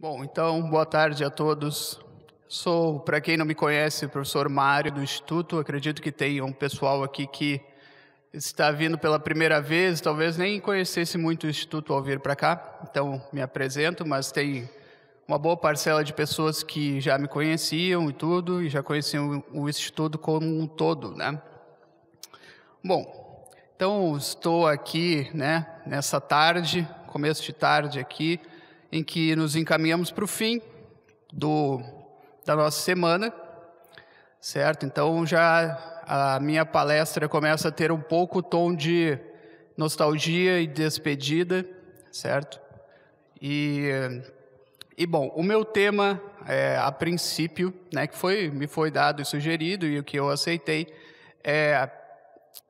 Bom, então, boa tarde a todos. Sou, para quem não me conhece, o professor Mário do Instituto. Acredito que tem um pessoal aqui que está vindo pela primeira vez, talvez nem conhecesse muito o Instituto ao vir para cá. Então, me apresento, mas tem uma boa parcela de pessoas que já me conheciam e tudo, e já conheciam o Instituto como um todo, né? Bom, então estou aqui, né, nessa tarde, começo de tarde aqui, em que nos encaminhamos para o fim do, da nossa semana, certo? Então já a minha palestra começa a ter um pouco o tom de nostalgia e despedida, certo? E e bom, o meu tema, é, a princípio, né, que foi, me foi dado e sugerido e o que eu aceitei, é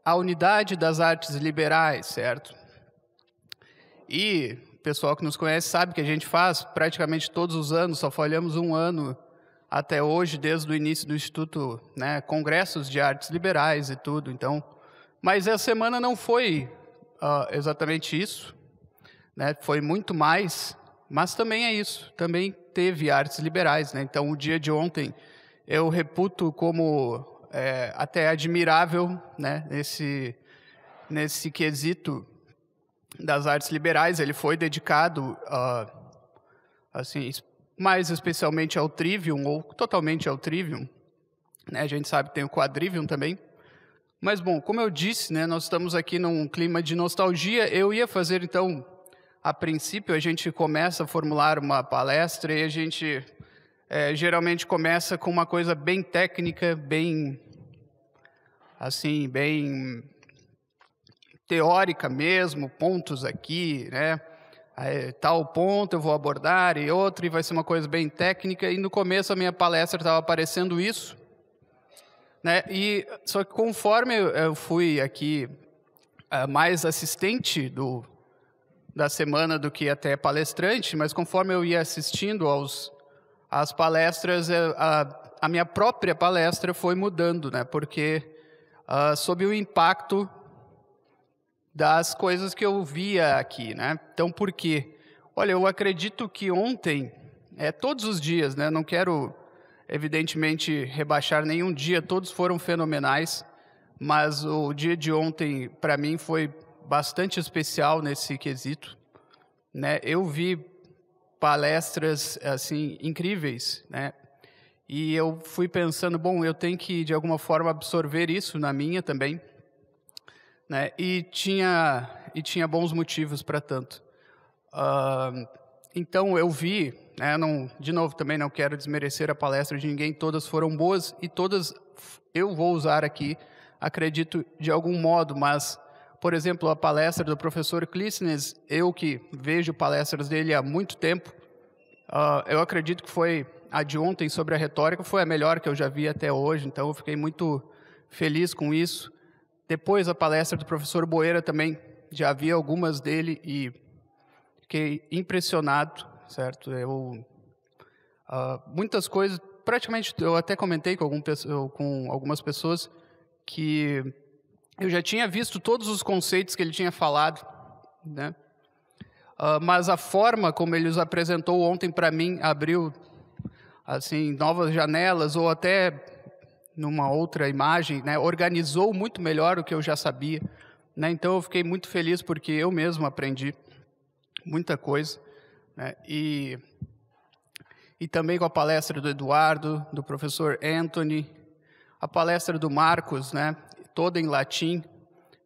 a unidade das artes liberais, certo? E pessoal que nos conhece sabe que a gente faz praticamente todos os anos, só falhamos um ano até hoje, desde o início do Instituto, né, congressos de artes liberais e tudo. Então, mas essa semana não foi uh, exatamente isso, né? Foi muito mais mas também é isso, também teve artes liberais. Né? Então, o dia de ontem eu reputo como é, até admirável né? nesse, nesse quesito das artes liberais. Ele foi dedicado, assim, mais especialmente ao Trivium, ou totalmente ao Trivium. Né? A gente sabe que tem o Quadrivium também. Mas, bom, como eu disse, né, nós estamos aqui num clima de nostalgia. Eu ia fazer, então, a princípio, a gente começa a formular uma palestra e a gente é, geralmente começa com uma coisa bem técnica, bem assim, bem teórica mesmo, pontos aqui, né? Aí, tal ponto eu vou abordar e outro, e vai ser uma coisa bem técnica. E no começo a minha palestra estava aparecendo isso, né? E só que conforme eu fui aqui uh, mais assistente do da semana do que até palestrante, mas conforme eu ia assistindo aos às palestras, é, a, a minha própria palestra foi mudando, né? Porque uh, sob o impacto das coisas que eu via aqui, né? Então, por quê? Olha, eu acredito que ontem, é todos os dias, né? Não quero evidentemente rebaixar nenhum dia, todos foram fenomenais, mas o dia de ontem para mim foi bastante especial nesse quesito, né? Eu vi palestras assim incríveis, né? E eu fui pensando, bom, eu tenho que de alguma forma absorver isso na minha também, né? E tinha e tinha bons motivos para tanto. Uh, então eu vi, né? Não, de novo também não quero desmerecer a palestra de ninguém, todas foram boas e todas eu vou usar aqui, acredito de algum modo, mas por exemplo, a palestra do professor Clístenes, eu que vejo palestras dele há muito tempo, uh, eu acredito que foi a de ontem sobre a retórica, foi a melhor que eu já vi até hoje, então eu fiquei muito feliz com isso. Depois a palestra do professor Boeira também, já vi algumas dele e fiquei impressionado, certo? Eu, uh, muitas coisas, praticamente, eu até comentei com, algum, com algumas pessoas que eu já tinha visto todos os conceitos que ele tinha falado, né? Uh, mas a forma como ele os apresentou ontem para mim abriu assim novas janelas ou até numa outra imagem, né? Organizou muito melhor o que eu já sabia, né? Então eu fiquei muito feliz porque eu mesmo aprendi muita coisa, né? E e também com a palestra do Eduardo, do professor Anthony, a palestra do Marcos, né? toda em latim,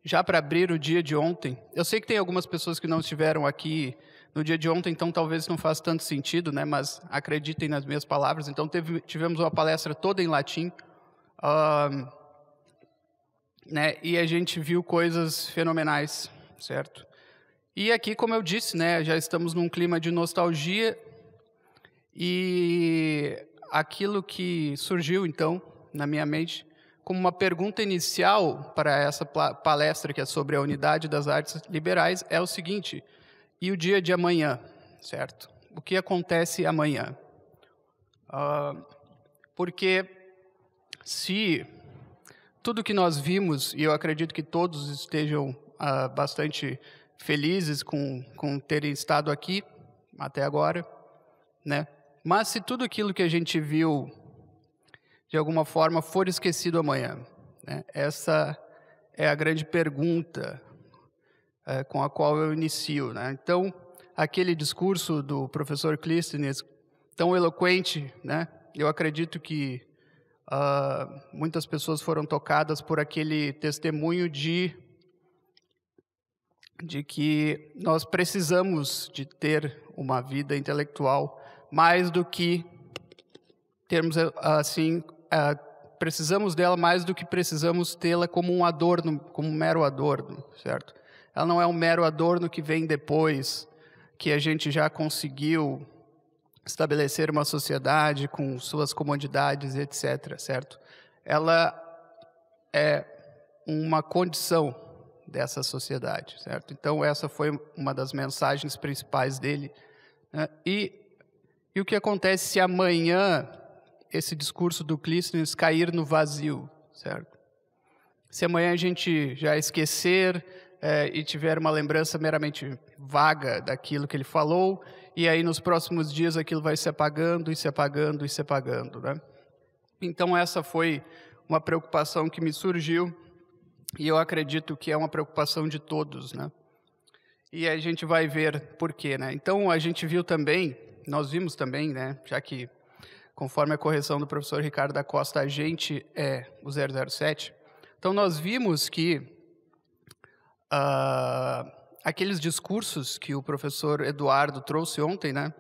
já para abrir o dia de ontem. Eu sei que tem algumas pessoas que não estiveram aqui no dia de ontem, então talvez não faça tanto sentido, né? Mas acreditem nas minhas palavras. Então teve, tivemos uma palestra toda em latim, uh, né? E a gente viu coisas fenomenais, certo? E aqui, como eu disse, né? Já estamos num clima de nostalgia e aquilo que surgiu então na minha mente como uma pergunta inicial para essa palestra que é sobre a unidade das artes liberais é o seguinte: e o dia de amanhã, certo? O que acontece amanhã? Uh, porque se tudo que nós vimos, e eu acredito que todos estejam uh, bastante felizes com, com terem estado aqui até agora, né? Mas se tudo aquilo que a gente viu de alguma forma for esquecido amanhã, né? Essa é a grande pergunta é, com a qual eu inicio, né? Então, aquele discurso do professor Clístenes, tão eloquente, né? Eu acredito que uh, muitas pessoas foram tocadas por aquele testemunho de de que nós precisamos de ter uma vida intelectual mais do que termos assim uh, precisamos dela mais do que precisamos tê-la como um adorno como um mero adorno certo? Ela não é um mero adorno que vem depois que a gente já conseguiu estabelecer uma sociedade com suas comodidades, etc., certo? Ela é uma condição dessa sociedade, certo? Então, essa foi uma das mensagens principais dele. Né? E, e o que acontece se amanhã esse discurso do Clístenes cair no vazio, certo? Se amanhã a gente já esquecer é, e tiver uma lembrança meramente vaga daquilo que ele falou, e aí nos próximos dias aquilo vai se apagando e se apagando e se apagando, né? Então essa foi uma preocupação que me surgiu e eu acredito que é uma preocupação de todos, né? E a gente vai ver por quê, né? Então a gente viu também, nós vimos também, né? Já que conforme a correção do professor Ricardo da Costa, a gente é o 007. Então nós vimos que uh, aqueles discursos que o professor Eduardo trouxe ontem, né,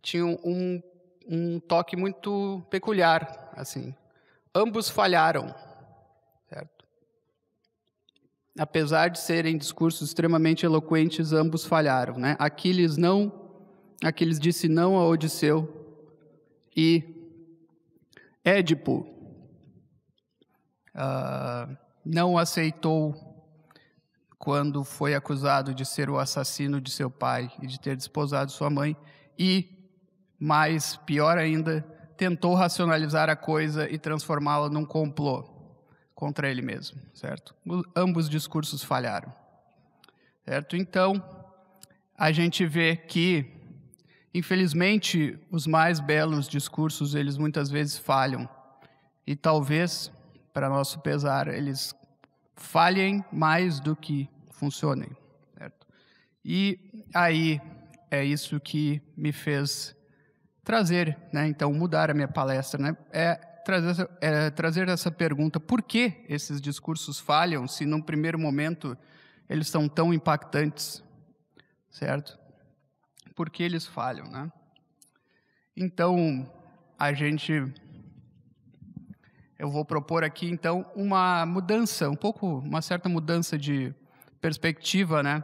tinham um, um toque muito peculiar, assim. Ambos falharam, certo? Apesar de serem discursos extremamente eloquentes, ambos falharam, né? Aquiles não, Aquiles disse não a Odisseu e Édipo uh, não aceitou quando foi acusado de ser o assassino de seu pai e de ter desposado sua mãe, e, mais pior ainda, tentou racionalizar a coisa e transformá-la num complô contra ele mesmo, certo? Ambos discursos falharam, certo? Então, a gente vê que, infelizmente, os mais belos discursos, eles muitas vezes falham, e talvez, para nosso pesar, eles falhem mais do que funcionem. Certo? E aí é isso que me fez trazer, né, então mudar a minha palestra, né, é trazer, é trazer essa pergunta: por que esses discursos falham se num primeiro momento eles são tão impactantes, certo? Por que eles falham, né? Então a gente eu vou propor aqui então uma mudança, um pouco, uma certa mudança de perspectiva, né?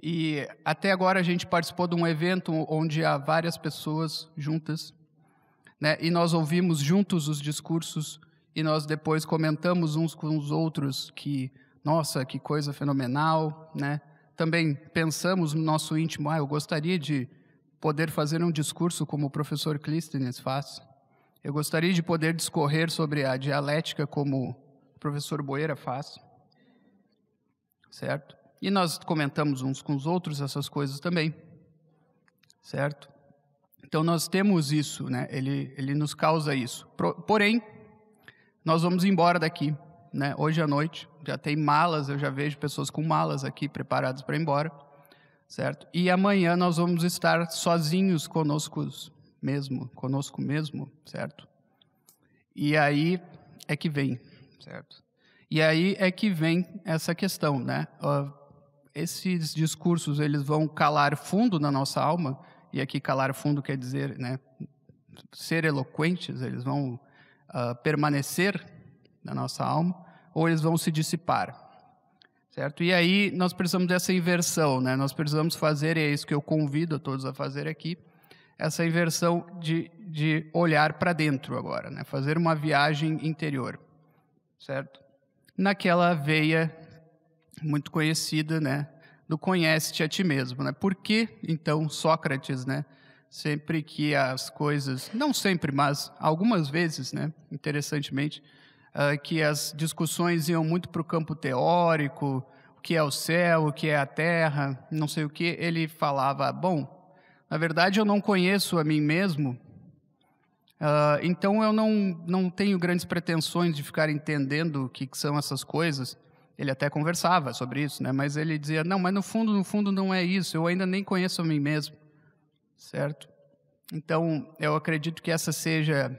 E até agora a gente participou de um evento onde há várias pessoas juntas, né? E nós ouvimos juntos os discursos e nós depois comentamos uns com os outros que, nossa, que coisa fenomenal, né? Também pensamos no nosso íntimo, ah, eu gostaria de poder fazer um discurso como o professor Clístenes faz. Eu gostaria de poder discorrer sobre a dialética como o professor Boeira faz. Certo? E nós comentamos uns com os outros essas coisas também. Certo? Então nós temos isso, né? Ele, ele nos causa isso. Porém, nós vamos embora daqui, né? Hoje à noite já tem malas, eu já vejo pessoas com malas aqui preparadas para ir embora, certo? E amanhã nós vamos estar sozinhos conosco mesmo, conosco mesmo, certo? E aí é que vem, certo? E aí é que vem essa questão, né? Uh, esses discursos eles vão calar fundo na nossa alma e aqui calar fundo quer dizer, né? Ser eloquentes, eles vão uh, permanecer na nossa alma ou eles vão se dissipar, certo? E aí nós precisamos dessa inversão, né? Nós precisamos fazer, e é isso que eu convido a todos a fazer aqui, essa inversão de, de olhar para dentro agora, né? fazer uma viagem interior, certo? Naquela veia muito conhecida, né? do conhece-te a ti mesmo, né? Por que então Sócrates, né? Sempre que as coisas, não sempre, mas algumas vezes, né? Interessantemente, uh, que as discussões iam muito para o campo teórico, o que é o céu, o que é a terra, não sei o que, ele falava, bom, na verdade, eu não conheço a mim mesmo, uh, então eu não, não tenho grandes pretensões de ficar entendendo o que, que são essas coisas. Ele até conversava sobre isso, né? mas ele dizia: não, mas no fundo, no fundo não é isso, eu ainda nem conheço a mim mesmo, certo? Então, eu acredito que essa seja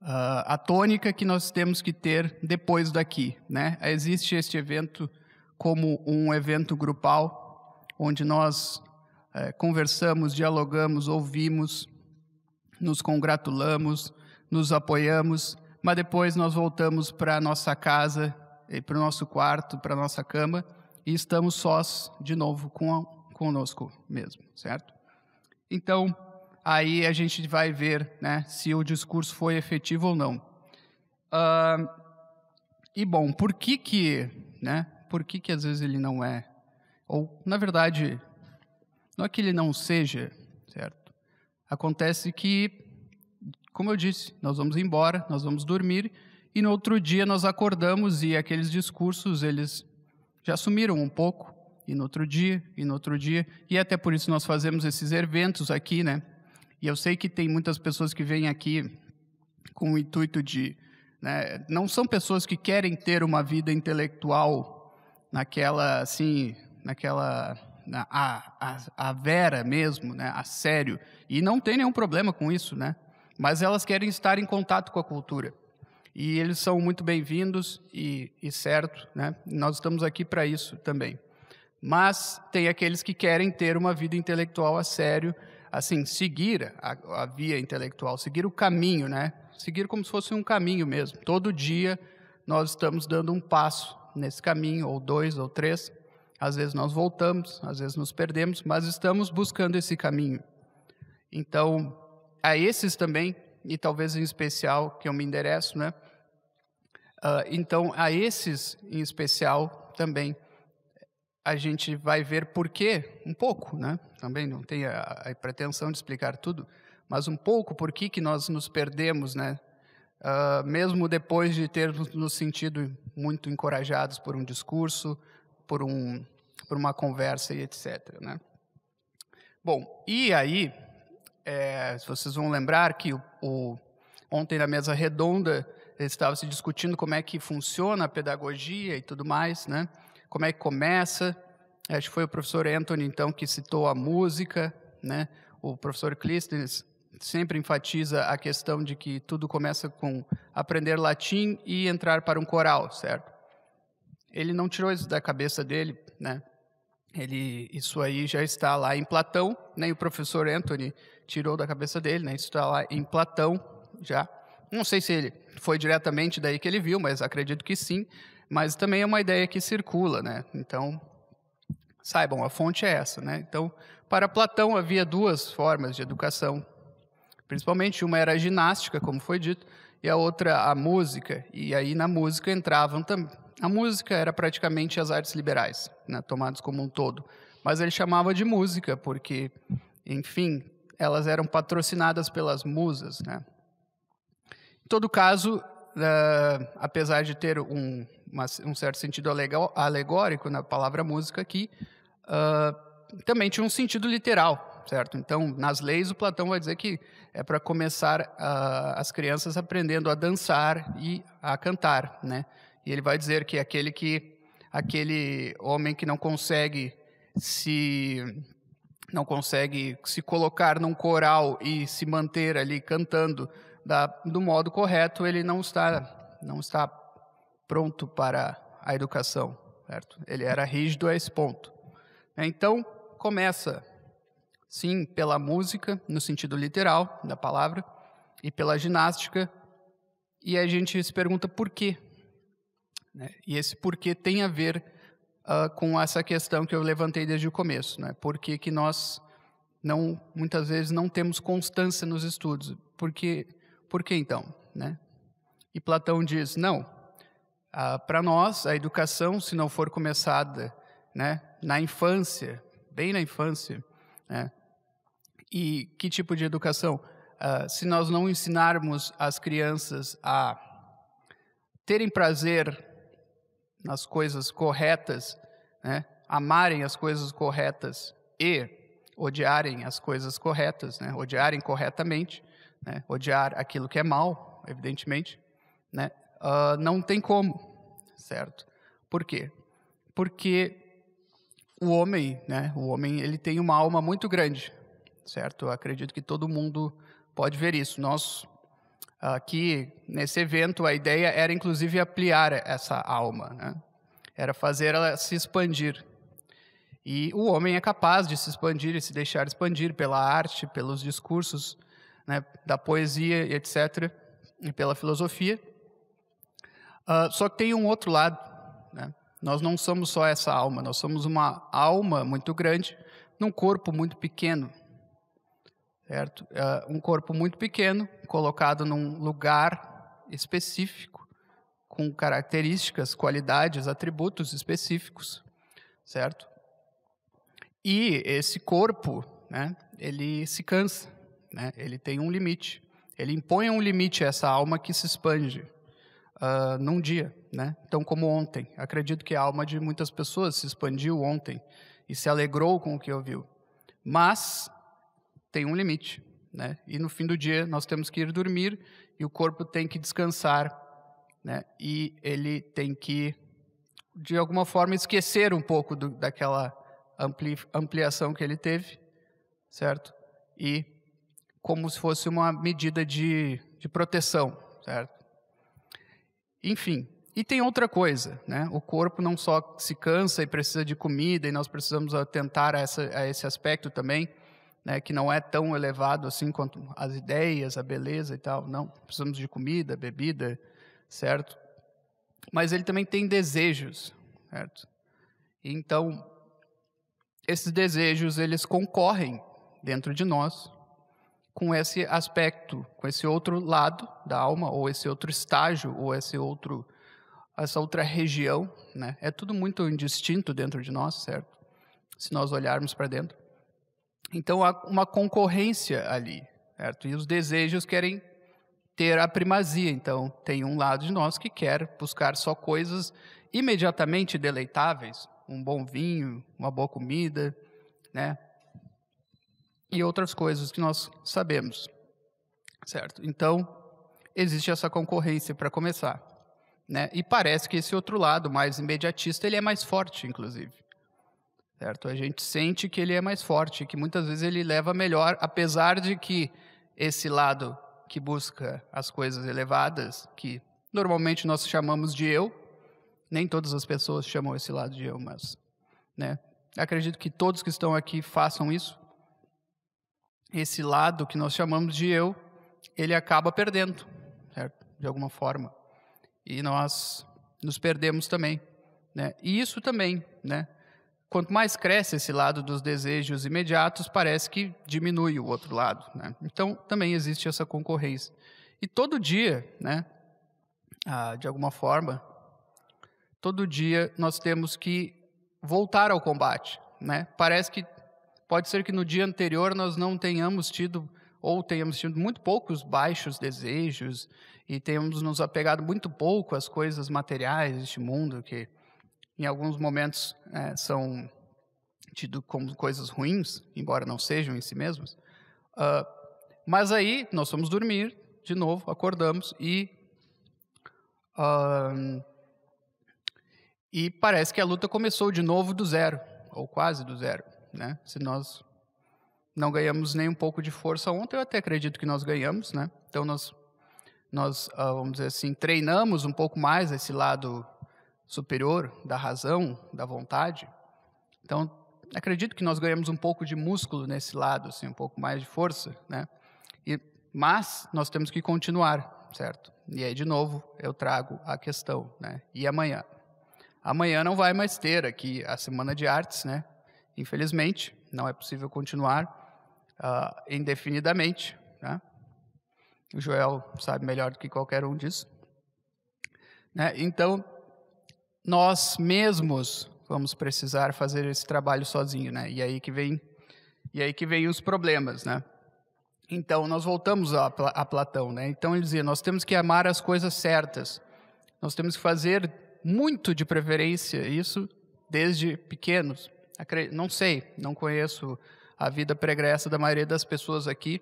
uh, a tônica que nós temos que ter depois daqui. Né? Existe este evento como um evento grupal, onde nós uh, conversamos, dialogamos, ouvimos, nos congratulamos, nos apoiamos, mas depois nós voltamos para a nossa casa, para o nosso quarto, para a nossa cama, e estamos sós de novo com a, conosco mesmo, certo? Então, aí a gente vai ver né, se o discurso foi efetivo ou não. Uh, e bom, por que que, né, por que que às vezes ele não é? Ou, na verdade, não é que ele não seja? Acontece que, como eu disse, nós vamos embora, nós vamos dormir, e no outro dia nós acordamos e aqueles discursos, eles já sumiram um pouco, e no outro dia, e no outro dia, e até por isso nós fazemos esses eventos aqui, né? E eu sei que tem muitas pessoas que vêm aqui com o intuito de. Né, não são pessoas que querem ter uma vida intelectual naquela, assim, naquela. Na, a, a, a vera mesmo, né, a sério. E não tem nenhum problema com isso, né? Mas elas querem estar em contato com a cultura. E eles são muito bem-vindos e, e certo, né? Nós estamos aqui para isso também. Mas tem aqueles que querem ter uma vida intelectual a sério assim, seguir a, a, via intelectual, seguir o caminho, né? Seguir como se fosse um caminho mesmo. Todo dia nós estamos dando um passo nesse caminho, ou dois, ou três. Às vezes nós voltamos, às vezes nos perdemos, mas estamos buscando esse caminho. Então, a esses também, e talvez em especial, que eu me endereço, né? Uh, então, a esses em especial também a gente vai ver por quê, um pouco, né? Também não tem a, a pretensão de explicar tudo, mas um pouco por que, que nós nos perdemos, né? Uh, mesmo depois de ter nos sentido muito encorajados por um discurso, por, um, por uma conversa e etc. Né? Bom, e aí, é, vocês vão lembrar que o, o, ontem na mesa redonda estava se discutindo como é que funciona a pedagogia e tudo mais, né? como é que começa. Acho que foi o professor Anthony, então, que citou a música, né? O professor Clístenes sempre enfatiza a questão de que tudo começa com aprender latim e entrar para um coral, certo? Ele não tirou isso da cabeça dele, né? Ele, isso aí já está lá em Platão, nem né? o professor Anthony tirou da cabeça dele, né? Isso está lá em Platão já. Não sei se ele foi diretamente daí que ele viu, mas acredito que sim mas também é uma ideia que circula, né? Então, saibam, a fonte é essa, né? Então, para Platão havia duas formas de educação, principalmente uma era a ginástica, como foi dito, e a outra a música. E aí na música entravam também. A música era praticamente as artes liberais, né, tomadas como um todo, mas ele chamava de música porque, enfim, elas eram patrocinadas pelas musas, né? Em todo caso, uh, apesar de ter um, uma, um certo sentido alegórico na palavra música aqui, uh, também tinha um sentido literal, certo? Então, nas leis, o Platão vai dizer que é para começar uh, as crianças aprendendo a dançar e a cantar, né? E ele vai dizer que aquele que aquele homem que não consegue se não consegue se colocar num coral e se manter ali cantando da, do modo correto, ele não está não está pronto para a educação, certo? Ele era rígido a esse ponto. Então, começa, sim, pela música, no sentido literal da palavra, e pela ginástica, e a gente se pergunta por quê. Né? E esse porquê tem a ver uh, com essa questão que eu levantei desde o começo. Né? Por que, que nós, não, muitas vezes, não temos constância nos estudos? Por que, por que então? Né? E Platão diz, não, ah, Para nós, a educação, se não for começada né, na infância, bem na infância, né, e que tipo de educação? Ah, se nós não ensinarmos as crianças a terem prazer nas coisas corretas, né, amarem as coisas corretas e odiarem as coisas corretas, né? odiarem corretamente, né? odiar aquilo que é mal, evidentemente, né? Uh, não tem como, certo? Por quê? Porque o homem, né? O homem ele tem uma alma muito grande, certo? Eu acredito que todo mundo pode ver isso. Nós aqui nesse evento a ideia era inclusive ampliar essa alma, né? Era fazer ela se expandir. E o homem é capaz de se expandir e se deixar expandir pela arte, pelos discursos, né, da poesia, etc., e pela filosofia. Uh, só que tem um outro lado. Né? Nós não somos só essa alma, nós somos uma alma muito grande num corpo muito pequeno. Certo? Uh, um corpo muito pequeno, colocado num lugar específico, com características, qualidades, atributos específicos, certo? E esse corpo, né, ele se cansa, né, ele tem um limite. Ele impõe um limite a essa alma que se expande uh, num dia. Né? Então, como ontem, acredito que a alma de muitas pessoas se expandiu ontem e se alegrou com o que ouviu. Mas tem um limite. Né? E no fim do dia nós temos que ir dormir e o corpo tem que descansar. Né? E ele tem que, de alguma forma, esquecer um pouco do, daquela ampli, ampliação que ele teve, certo? E como se fosse uma medida de, de proteção, certo? Enfim, e tem outra coisa, né? O corpo não só se cansa e precisa de comida, e nós precisamos atentar a, essa, a esse aspecto também, né? Que não é tão elevado assim quanto as ideias, a beleza e tal. Não, precisamos de comida, bebida, certo? Mas ele também tem desejos, certo? Então, esses desejos eles concorrem dentro de nós com esse aspecto, com esse outro lado da alma ou esse outro estágio ou esse outro essa outra região, né? É tudo muito indistinto dentro de nós, certo? Se nós olharmos para dentro. Então há uma concorrência ali, certo? E os desejos querem ter a primazia. Então tem um lado de nós que quer buscar só coisas imediatamente deleitáveis, um bom vinho, uma boa comida, né? E outras coisas que nós sabemos, certo? Então, existe essa concorrência para começar, né? E parece que esse outro lado, mais imediatista, ele é mais forte, inclusive. Certo? A gente sente que ele é mais forte, que muitas vezes ele leva melhor, apesar de que esse lado que busca as coisas elevadas, que normalmente nós chamamos de eu, nem todas as pessoas chamam esse lado de eu, mas né? acredito que todos que estão aqui façam isso. Esse lado que nós chamamos de eu, ele acaba perdendo, certo? de alguma forma. E nós nos perdemos também. Né? E isso também, né? Quanto mais cresce esse lado dos desejos imediatos, parece que diminui o outro lado. Né? Então, também existe essa concorrência. E todo dia, né, ah, de alguma forma, todo dia nós temos que voltar ao combate. Né? Parece que pode ser que no dia anterior nós não tenhamos tido ou tenhamos tido muito poucos baixos desejos e tenhamos nos apegado muito pouco às coisas materiais deste mundo que em alguns momentos é, são tido como coisas ruins, embora não sejam em si mesmas. Uh, mas aí nós fomos dormir de novo, acordamos e uh, e parece que a luta começou de novo do zero, ou quase do zero. Né? Se nós não ganhamos nem um pouco de força ontem, eu até acredito que nós ganhamos. Né? Então, nós, nós uh, vamos dizer assim, treinamos um pouco mais esse lado superior da razão, da vontade. Então, acredito que nós ganhamos um pouco de músculo nesse lado, assim, um pouco mais de força. Né? E, mas nós temos que continuar, certo? E aí, de novo, eu trago a questão. Né? E amanhã? Amanhã não vai mais ter aqui a Semana de Artes, né? Infelizmente, não é possível continuar uh, indefinidamente. Né? O Joel sabe melhor do que qualquer um disso. Né? Então, nós mesmos vamos precisar fazer esse trabalho sozinho, né? E aí que vem, e aí que vem os problemas, né? Então, nós voltamos a, a Platão, né? Então, ele dizia: nós temos que amar as coisas certas, nós temos que fazer muito de preferência isso desde pequenos. Não sei, não conheço a vida pregressa da maioria das pessoas aqui,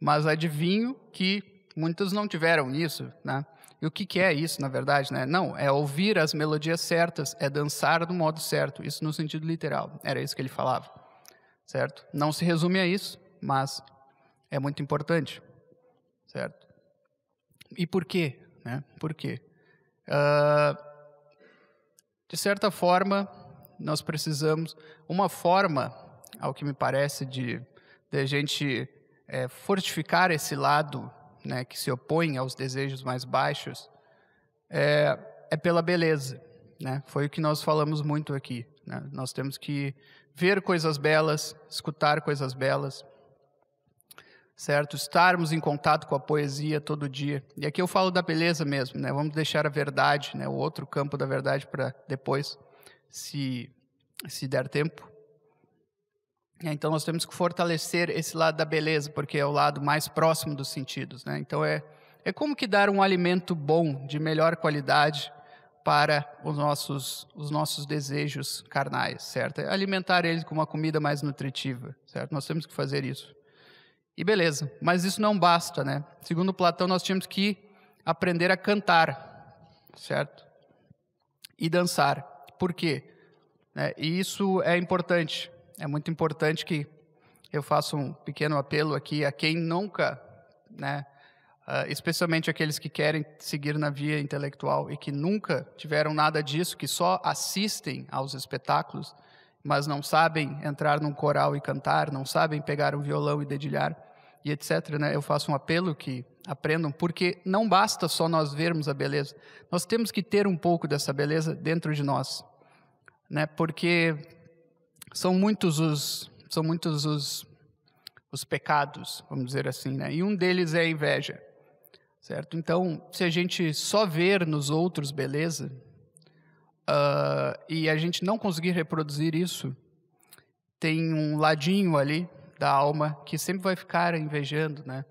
mas adivinho que muitos não tiveram isso, né? E o que, que é isso, na verdade, né? Não, é ouvir as melodias certas, é dançar do modo certo, isso no sentido literal, era isso que ele falava, certo? Não se resume a isso, mas é muito importante, certo? E por quê? Né? Por quê? Uh, de certa forma, nós precisamos. Uma forma, ao que me parece, de, de a gente é, fortificar esse lado né, que se opõe aos desejos mais baixos é, é pela beleza. Né? Foi o que nós falamos muito aqui. Né? Nós temos que ver coisas belas, escutar coisas belas, certo? Estarmos em contato com a poesia todo dia. E aqui eu falo da beleza mesmo, né? Vamos deixar a verdade, né? O outro campo da verdade para depois, se se der tempo. É, então nós temos que fortalecer esse lado da beleza, porque é o lado mais próximo dos sentidos, né? Então é é como que dar um alimento bom, de melhor qualidade para os nossos os nossos desejos carnais, certo? É alimentar eles com uma comida mais nutritiva, certo? Nós temos que fazer isso. E beleza, mas isso não basta, né? Segundo Platão, nós tínhamos que aprender a cantar, certo? E dançar. Por quê? É, e isso é importante. É muito importante que eu faça um pequeno apelo aqui a quem nunca, né? Uh, especialmente aqueles que querem seguir na via intelectual e que nunca tiveram nada disso, que só assistem aos espetáculos, mas não sabem entrar num coral e cantar, não sabem pegar um violão e dedilhar e etc. Né? Eu faço um apelo que aprendam, porque não basta só nós vermos a beleza, nós temos que ter um pouco dessa beleza dentro de nós, né? Porque são muitos os são muitos os os pecados, vamos dizer assim, né? E um deles é a inveja, certo? Então, se a gente só ver nos outros beleza uh, e a gente não conseguir reproduzir isso, tem um ladinho ali da alma que sempre vai ficar invejando, né?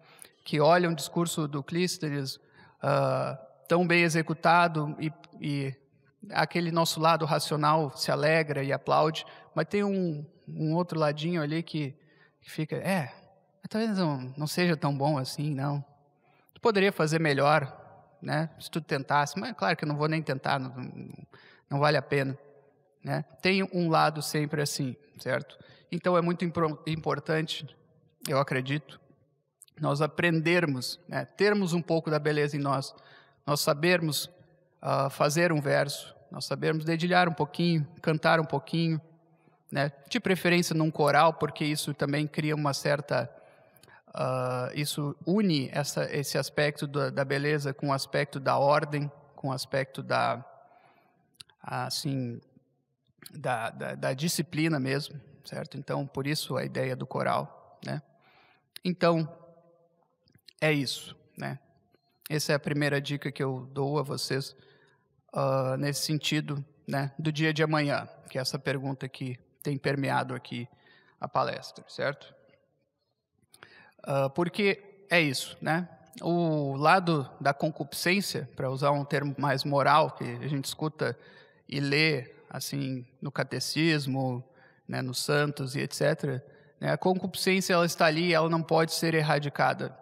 Que olha um discurso do Clístenes uh, tão bem executado e, e, aquele nosso lado racional se alegra e aplaude, mas tem um, um outro ladinho ali que, que fica, é, talvez não, não seja tão bom assim, não. Tu poderia fazer melhor, né? Se tu tentasse, mas claro que eu não vou nem tentar, não, não vale a pena, né? Tem um lado sempre assim, certo? Então é muito importante, eu acredito, nós aprendermos, né, termos um pouco da beleza em nós, nós sabermos uh, fazer um verso, nós sabermos dedilhar um pouquinho, cantar um pouquinho, né, de preferência num coral, porque isso também cria uma certa Uh, isso une essa, esse aspecto da, da, beleza com o aspecto da ordem, com o aspecto da, assim, da, da, da disciplina mesmo certo? Então, por isso a ideia do coral, né? Então, é isso, né? Essa é a primeira dica que eu dou a vocês uh, nesse sentido, né? Do dia de amanhã, que é essa pergunta que tem permeado aqui a palestra, certo? Uh, porque é isso, né? O lado da concupiscência, para usar um termo mais moral que a gente escuta e lê assim no catecismo, né, nos santos e etc. Né, a concupiscência ela está ali, ela não pode ser erradicada.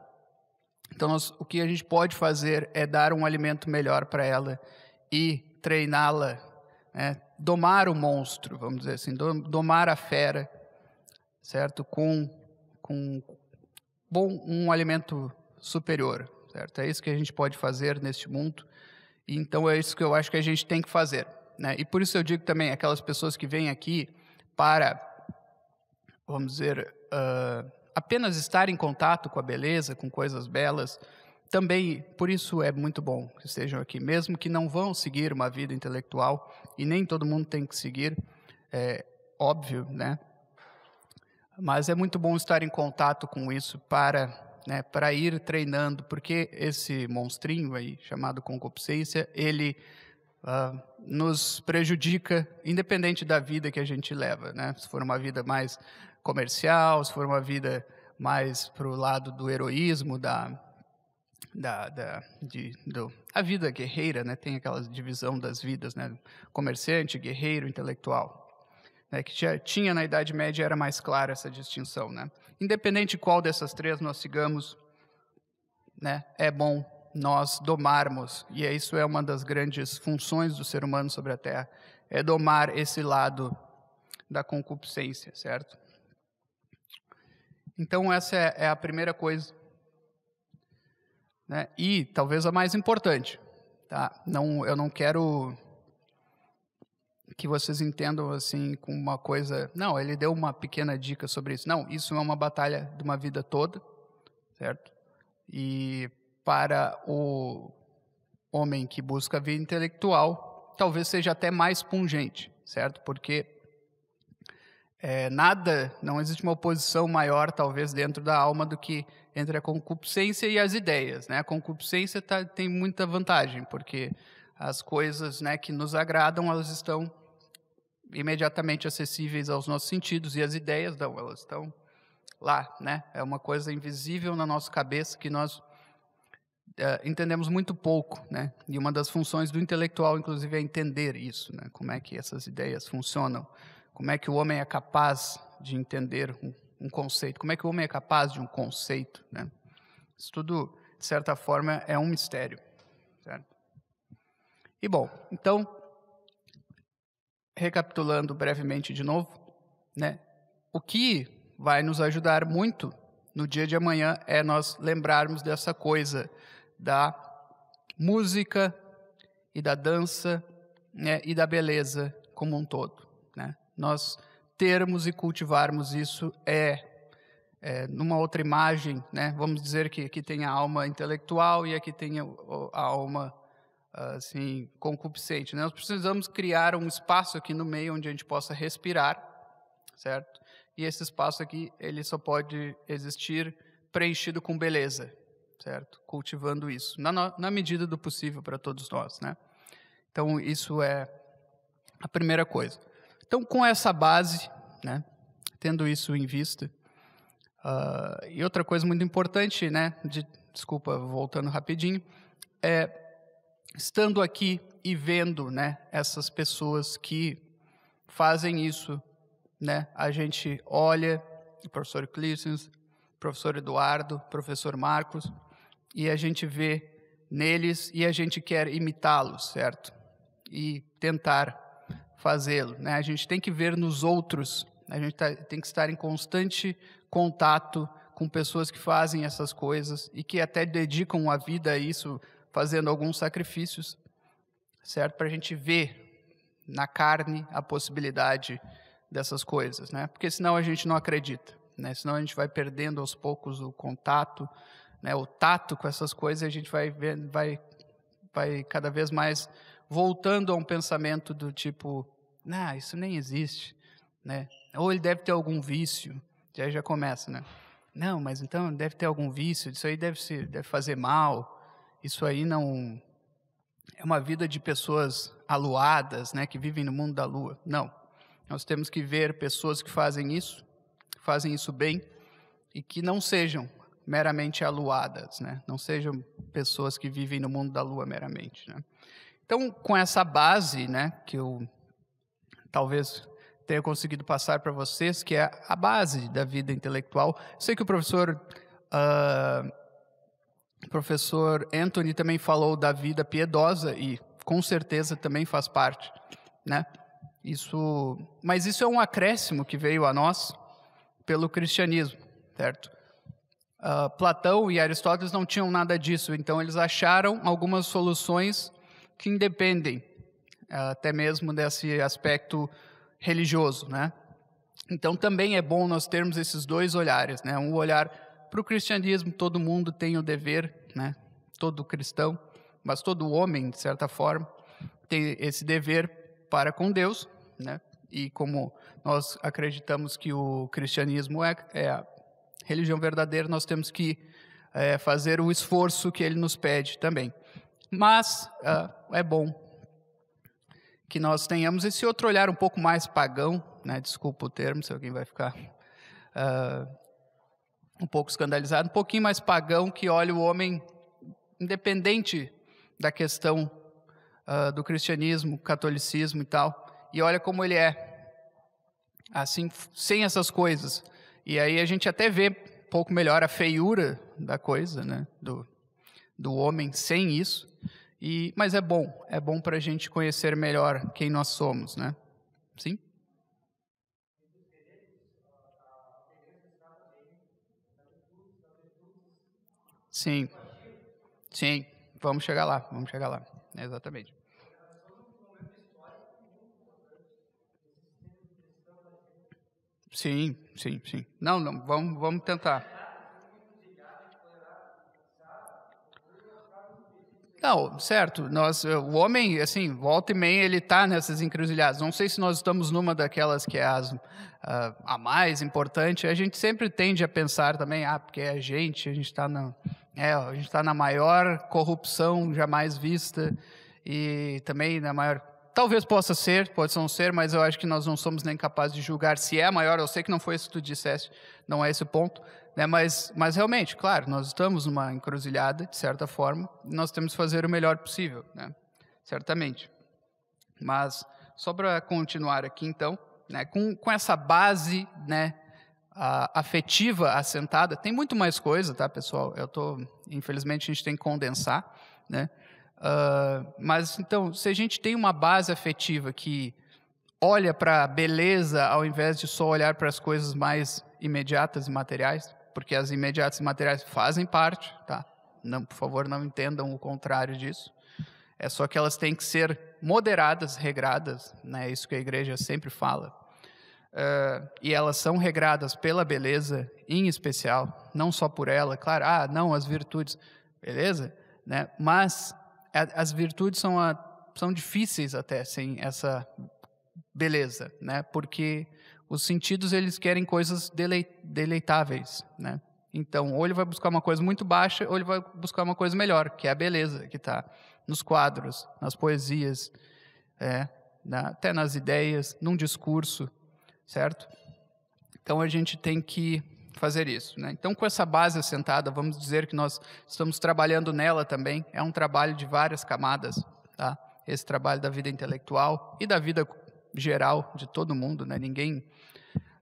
Então, nós, o que a gente pode fazer é dar um alimento melhor para ela e treiná-la, né, domar o monstro, vamos dizer assim, domar a fera, certo? Com, com bom, um alimento superior, certo? É isso que a gente pode fazer neste mundo. Então, é isso que eu acho que a gente tem que fazer. Né? E por isso eu digo também, aquelas pessoas que vêm aqui para, vamos dizer, uh, apenas estar em contato com a beleza, com coisas belas, também, por isso é muito bom que estejam aqui, mesmo que não vão seguir uma vida intelectual, e nem todo mundo tem que seguir, é óbvio, né? Mas é muito bom estar em contato com isso para, né, para ir treinando, porque esse monstrinho aí, chamado concupiscência, ele uh, nos prejudica, independente da vida que a gente leva, né? Se for uma vida mais comercial, se for uma vida mais para o lado do heroísmo, da, da, da de, do, a vida guerreira, né? Tem aquela divisão das vidas, né? Comerciante, guerreiro, intelectual, né, que já tinha na Idade Média era mais clara essa distinção. Né? Independente de qual dessas três nós sigamos, né, é bom nós domarmos, e isso é uma das grandes funções do ser humano sobre a Terra, é domar esse lado da concupiscência, certo? Então, essa é, é a primeira coisa. Né? E talvez a mais importante. Tá? Não, eu não quero que vocês entendam assim com uma coisa. Não, ele deu uma pequena dica sobre isso. Não, isso é uma batalha de uma vida toda, certo? E para o homem que busca a vida intelectual, talvez seja até mais pungente, certo? Porque é, nada, não existe uma oposição maior, talvez, dentro da alma do que entre a concupiscência e as ideias. Né? A concupiscência tá, tem muita vantagem, porque as coisas né, que nos agradam, elas estão imediatamente acessíveis aos nossos sentidos, e as ideias, não, elas estão lá. Né? É uma coisa invisível na nossa cabeça que nós é, entendemos muito pouco, né? E uma das funções do intelectual, inclusive, é entender isso, né? Como é que essas ideias funcionam como é que o homem é capaz de entender um, conceito? Como é que o homem é capaz de um conceito? Né? Isso tudo, de certa forma, é um mistério. Certo? E bom, então, recapitulando brevemente de novo, né? O que vai nos ajudar muito no dia de amanhã é nós lembrarmos dessa coisa da música e da dança né, e da beleza como um todo. Né? nós termos e cultivarmos isso é, é numa outra imagem, né? Vamos dizer que aqui tem a alma intelectual e aqui tem a, a alma assim concupiscente. Né? Nós precisamos criar um espaço aqui no meio onde a gente possa respirar, certo? E esse espaço aqui ele só pode existir preenchido com beleza, certo? Cultivando isso na, na medida do possível para todos nós, né? Então isso é a primeira coisa. Então, com essa base, né, tendo isso em vista, uh, e outra coisa muito importante, né, de, desculpa, voltando rapidinho, é estando aqui e vendo, né, essas pessoas que fazem isso, né, a gente olha o professor Clícius, professor Eduardo, professor Marcos, e a gente vê neles e a gente quer imitá-los, certo? E tentar fazê-lo. Né? A gente tem que ver nos outros, a gente tá, tem que estar em constante contato com pessoas que fazem essas coisas e que até dedicam a vida a isso, fazendo alguns sacrifícios, certo? Para a gente ver na carne a possibilidade dessas coisas, né? Porque senão a gente não acredita, né? Senão a gente vai perdendo aos poucos o contato, né? O tato com essas coisas, a gente vai vai, vai cada vez mais voltando a um pensamento do tipo, não, isso nem existe, né? Ou ele deve ter algum vício, já já começa, né? Não, mas então deve ter algum vício, isso aí deve se deve fazer mal. Isso aí não é uma vida de pessoas aluadas, né, que vivem no mundo da lua. Não. Nós temos que ver pessoas que fazem isso, que fazem isso bem e que não sejam meramente aluadas, né? Não sejam pessoas que vivem no mundo da lua meramente, né? Então, com essa base, né, que eu talvez tenha conseguido passar para vocês, que é a base da vida intelectual. Sei que o professor uh, professor Anthony também falou da vida piedosa e com certeza também faz parte, né? Isso, mas isso é um acréscimo que veio a nós pelo cristianismo, certo? Uh, Platão e Aristóteles não tinham nada disso, então eles acharam algumas soluções que independem até mesmo desse aspecto religioso, né? Então também é bom nós termos esses dois olhares, né? Um olhar para o cristianismo, todo mundo tem o dever, né? Todo cristão, mas todo homem, de certa forma, tem esse dever para com Deus, né? E como nós acreditamos que o cristianismo é, é a religião verdadeira, nós temos que é, fazer o esforço que ele nos pede também. Mas uh, é bom que nós tenhamos esse outro olhar um pouco mais pagão, né? desculpa o termo, se alguém vai ficar uh, um pouco escandalizado, um pouquinho mais pagão, que olha o homem independente da questão uh, do cristianismo, catolicismo e tal, e olha como ele é, assim, sem essas coisas. E aí a gente até vê um pouco melhor a feiura da coisa, né? Do, do homem sem isso. E, mas é bom, é bom para a gente conhecer melhor quem nós somos, né? Sim? Sim, sim, vamos chegar lá, vamos chegar lá, exatamente. Sim, sim, sim. Não, não, vamos, vamos tentar. Não, certo. Nós, o homem, assim, volta e meia, ele está nessas encruzilhadas. Não sei se nós estamos numa daquelas que é as, a, a mais importante. A gente sempre tende a pensar também, ah, porque é a gente, a gente está na, é, está na maior corrupção jamais vista e também na maior Talvez possa ser, pode não ser, mas eu acho que nós não somos nem capazes de julgar se é maior. Eu sei que não foi isso que tu disseste, não é esse o ponto. Né? Mas, mas realmente, claro, nós estamos numa encruzilhada, de certa forma, e nós temos que fazer o melhor possível, né? certamente. Mas, só para continuar aqui, então, né, com, com essa base né, afetiva assentada, tem muito mais coisa, tá, pessoal? Eu tô, infelizmente, a gente tem que condensar, né? Uh, mas então, se a gente tem uma base afetiva que olha para a beleza ao invés de só olhar para as coisas mais imediatas e materiais, porque as imediatas materiais fazem parte, tá? Não, por favor, não entendam o contrário disso. É só que elas têm que ser moderadas, regradas, né? É isso que a igreja sempre fala. Uh, e elas são regradas pela beleza, em especial, não só por ela. Claro, ah, não, as virtudes, beleza, né? Mas as virtudes são, a, são difíceis até sem essa beleza, né? Porque os sentidos eles querem coisas deleitáveis, né? Então, ou ele vai buscar uma coisa muito baixa, ou ele vai buscar uma coisa melhor, que é a beleza que está nos quadros, nas poesias, é, na, até nas ideias, num discurso, certo? Então a gente tem que fazer isso. Né? Então, com essa base assentada, vamos dizer que nós estamos trabalhando nela também. É um trabalho de várias camadas, tá? Esse trabalho da vida intelectual e da vida geral de todo mundo, né? Ninguém,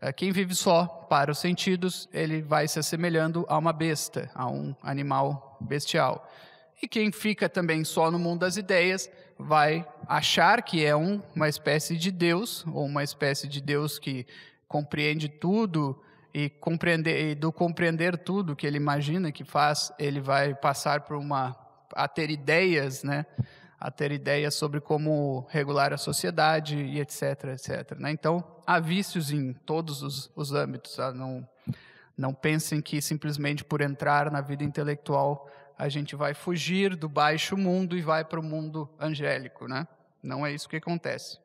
eh, quem vive só para os sentidos, ele vai se assemelhando a uma besta, a um animal bestial. E quem fica também só no mundo das ideias vai achar que é um, uma espécie de Deus ou uma espécie de Deus que compreende tudo e compreender e do compreender tudo que ele imagina que faz, ele vai passar por uma a ter ideias, né? A ter ideias sobre como regular a sociedade e etc, etc. Né? Então há vícios em todos os, os âmbitos. Tá? Não não pensem que simplesmente por entrar na vida intelectual a gente vai fugir do baixo mundo e vai para o mundo angélico, né? Não é isso que acontece.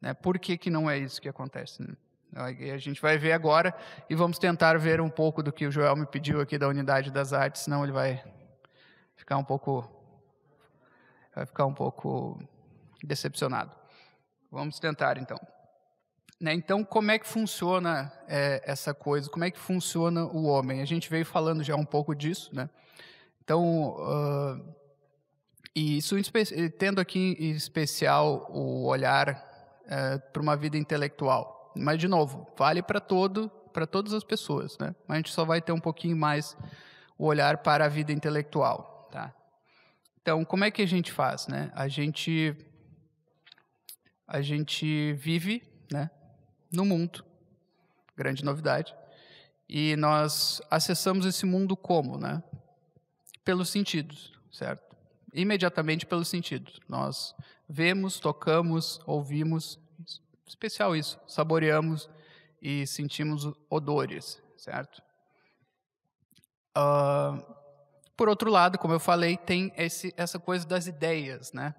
Né? Por que, que não é isso que acontece? Né? A gente vai ver agora e vamos tentar ver um pouco do que o Joel me pediu aqui da unidade das artes, senão ele vai ficar um pouco vai ficar um pouco decepcionado. Vamos tentar então. Né, então, como é que funciona é, essa coisa? Como é que funciona o homem? A gente veio falando já um pouco disso, né? Então, uh, e isso tendo aqui em especial o olhar uh, para uma vida intelectual. Mas, de novo, vale para todo, para todas as pessoas, né? Mas a gente só vai ter um pouquinho mais o olhar para a vida intelectual, tá? Então, como é que a gente faz, né? A gente a gente vive, né, no mundo. Grande novidade. E nós acessamos esse mundo como, né? Pelos sentidos, certo? Imediatamente pelos sentidos. Nós vemos, tocamos, ouvimos especial isso. Saboreamos e sentimos odores, certo? Uh, por outro lado, como eu falei, tem esse, essa coisa das ideias, né?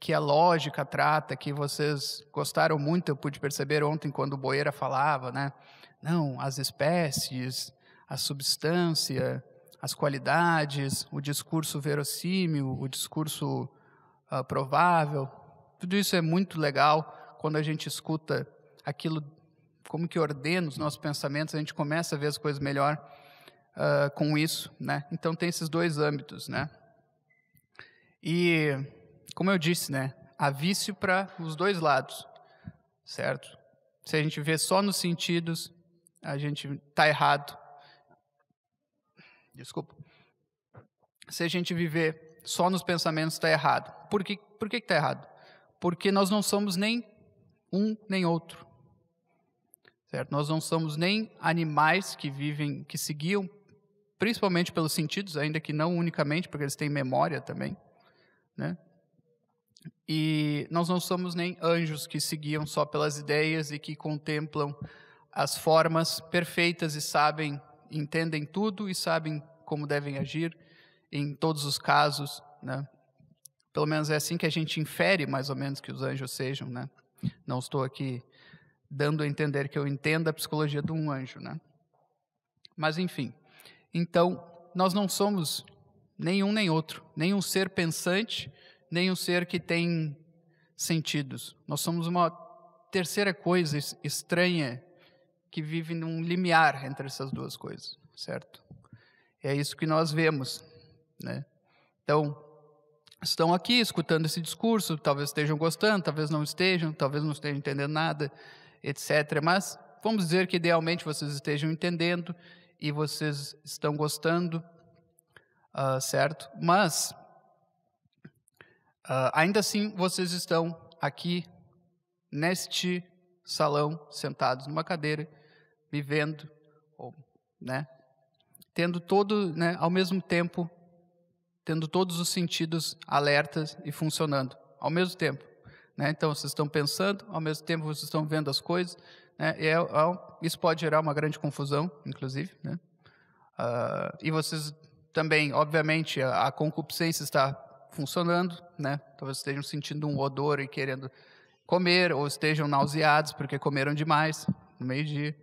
Que a lógica trata, que vocês gostaram muito, eu pude perceber ontem quando o Boeira falava, né? Não, as espécies, a substância, as qualidades, o discurso verossímil, o discurso uh, provável, tudo isso é muito legal quando a gente escuta aquilo, como que ordena os nossos pensamentos, a gente começa a ver as coisas melhor uh, com isso, né? Então tem esses dois âmbitos, né? E, como eu disse, né? Há vício para os dois lados, certo? Se a gente vê só nos sentidos, a gente está errado. Desculpa. Se a gente viver só nos pensamentos, está errado. Por que por que está errado? Porque nós não somos nem um nem outro. Certo? Nós não somos nem animais que vivem, que seguiam principalmente pelos sentidos, ainda que não unicamente, porque eles têm memória também, né? E nós não somos nem anjos que seguiam só pelas ideias e que contemplam as formas perfeitas e sabem, entendem tudo e sabem como devem agir em todos os casos, né? Pelo menos é assim que a gente infere mais ou menos que os anjos sejam, né? Não estou aqui dando a entender que eu entenda a psicologia de um anjo, né? Mas enfim, então nós não somos nenhum nem outro, nem um ser pensante, nem um ser que tem sentidos. Nós somos uma terceira coisa estranha que vive num limiar entre essas duas coisas, certo? É isso que nós vemos, né? Então, estão aqui escutando esse discurso, talvez estejam gostando, talvez não estejam, talvez não estejam entendendo nada, etc. Mas vamos dizer que idealmente vocês estejam entendendo e vocês estão gostando, uh, certo? Mas Uh, ainda assim, vocês estão aqui neste salão, sentados numa cadeira, vivendo, ou, né, tendo todo, né, ao mesmo tempo, tendo todos os sentidos alertas e funcionando ao mesmo tempo. Né? Então, vocês estão pensando, ao mesmo tempo vocês estão vendo as coisas. Né? É, é, isso pode gerar uma grande confusão, inclusive. Né? Uh, e vocês também, obviamente, a, a concupiscência está funcionando, né? Talvez estejam sentindo um odor e querendo comer, ou estejam nauseados porque comeram demais no meio-dia,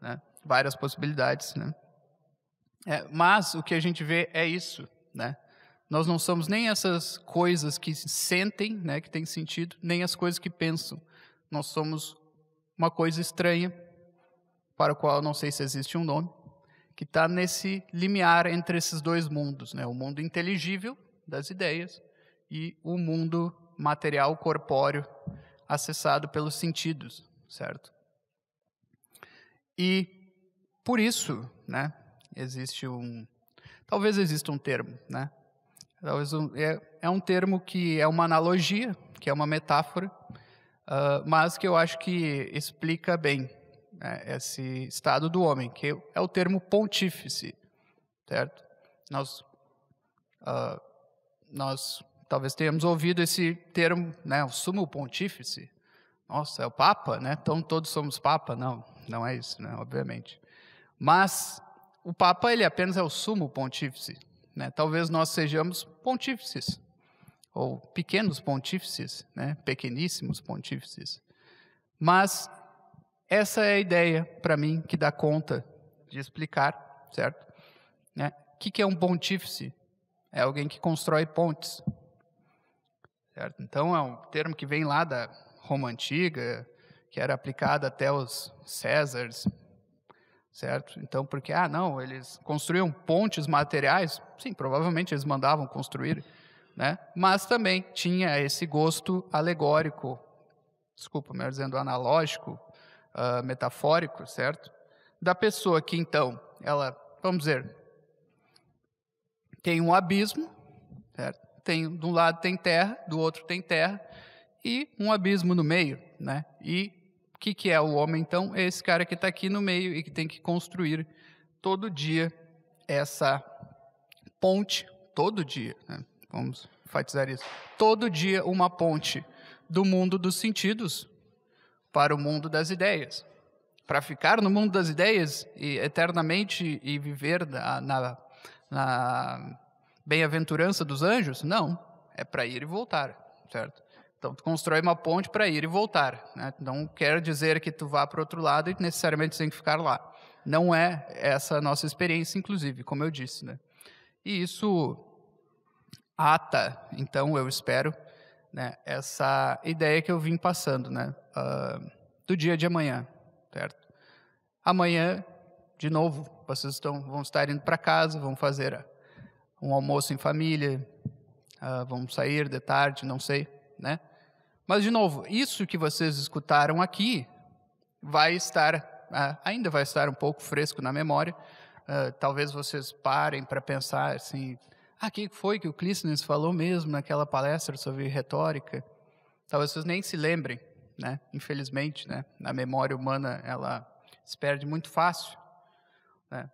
né? Várias possibilidades, né? É, mas o que a gente vê é isso, né? Nós não somos nem essas coisas que sentem, né, que têm sentido, nem as coisas que pensam. Nós somos uma coisa estranha, para o qual não sei se existe um nome, que está nesse limiar entre esses dois mundos, né? O mundo inteligível das ideias e o mundo material corpóreo acessado pelos sentidos, certo? E por isso, né, existe um, talvez exista um termo, né? Talvez um, é, é um termo que é uma analogia, que é uma metáfora, uh, mas que eu acho que explica bem né, esse estado do homem, que é o termo pontífice, certo? Nós uh, nós talvez tenhamos ouvido esse termo, né, o sumo pontífice. Nossa, é o Papa, né? Então todos somos Papa? Não, não é isso, né? Obviamente. Mas o Papa ele apenas é o sumo pontífice, né? Talvez nós sejamos pontífices ou pequenos pontífices, né? Pequeníssimos pontífices. Mas essa é a ideia para mim que dá conta de explicar, certo? Né? O que é um pontífice? é alguém que constrói pontes. Certo? Então, é um termo que vem lá da Roma Antiga, que era aplicado até os Césares, certo? Então, porque, ah, não, eles construíam pontes materiais, sim, provavelmente eles mandavam construir, né? Mas também tinha esse gosto alegórico, desculpa, melhor dizendo, analógico, uh, metafórico, certo? Da pessoa que, então, ela, vamos dizer, tem um abismo, certo? Tem, de um lado tem terra, do outro tem terra, e um abismo no meio, né? E o que, que é o homem, então? É esse cara que está aqui no meio e que tem que construir todo dia essa ponte, todo dia, né? Vamos enfatizar isso, todo dia uma ponte do mundo dos sentidos para o mundo das ideias. Para ficar no mundo das ideias e eternamente e viver na, na na bem-aventurança dos anjos? Não, é para ir e voltar, certo? Então, tu constrói uma ponte para ir e voltar. Né? Não quer dizer que tu vá para outro lado e necessariamente tem que ficar lá. Não é essa a nossa experiência, inclusive, como eu disse. Né? E isso ata, então, eu espero, né, essa ideia que eu vim passando né, uh, do dia de amanhã, certo? Amanhã de novo, vocês estão, vão estar indo para casa, vão fazer um almoço em família, uh, vão sair de tarde, não sei, né? Mas, de novo, isso que vocês escutaram aqui vai estar, uh, ainda vai estar um pouco fresco na memória. Uh, talvez vocês parem para pensar assim, ah, o que foi que o Clístenes falou mesmo naquela palestra sobre retórica? Talvez vocês nem se lembrem, né? Infelizmente, né? A memória humana, ela se perde muito fácil. Né?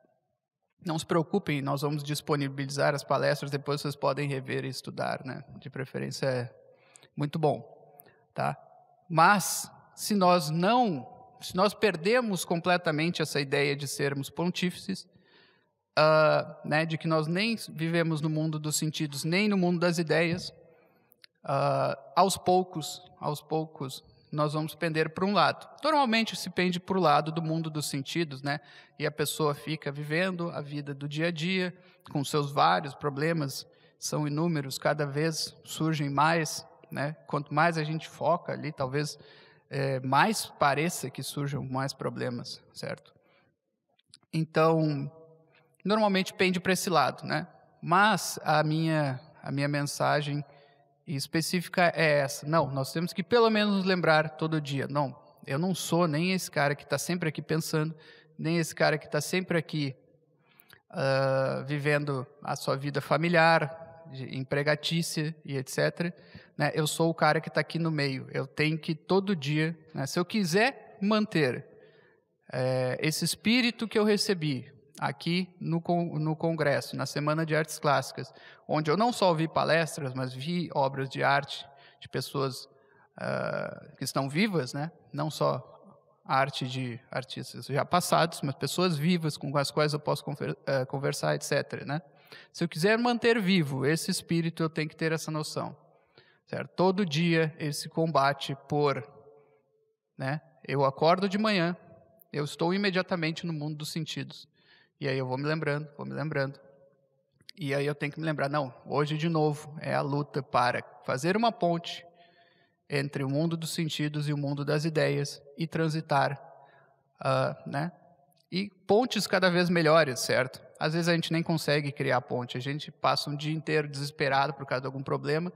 Não se preocupem, nós vamos disponibilizar as palestras, depois vocês podem rever e estudar, né? De preferência é muito bom, tá? Mas se nós não, se nós perdemos completamente essa ideia de sermos pontífices, uh, né, de que nós nem vivemos no mundo dos sentidos, nem no mundo das ideias, uh, aos poucos, aos poucos, nós vamos pender para um lado. Normalmente se pende para o lado do mundo dos sentidos, né? E a pessoa fica vivendo a vida do dia a dia, com seus vários problemas, são inúmeros, cada vez surgem mais, né? Quanto mais a gente foca ali, talvez é, mais pareça que surjam mais problemas, certo? Então, normalmente pende para esse lado, né? Mas a minha a minha mensagem específica é essa. Não, nós temos que pelo menos nos lembrar todo dia. Não, eu não sou nem esse cara que está sempre aqui pensando, nem esse cara que está sempre aqui uh, vivendo a sua vida familiar, empregatícia e etc. Né? Eu sou o cara que está aqui no meio. Eu tenho que todo dia, né? se eu quiser manter é, esse espírito que eu recebi, aqui no, no Congresso, na Semana de Artes Clássicas, onde eu não só vi palestras, mas vi obras de arte de pessoas uh, que estão vivas, né? não só arte de artistas já passados, mas pessoas vivas com as quais eu posso uh, conversar, etc. Né? Se eu quiser manter vivo esse espírito, eu tenho que ter essa noção. Certo? Todo dia esse combate por, né? Eu acordo de manhã, eu estou imediatamente no mundo dos sentidos. E aí eu vou me lembrando, vou me lembrando. E aí eu tenho que me lembrar, não, hoje de novo é a luta para fazer uma ponte entre o mundo dos sentidos e o mundo das ideias e transitar, uh, né? E pontes cada vez melhores, certo? Às vezes a gente nem consegue criar ponte, a gente passa um dia inteiro desesperado por causa de algum problema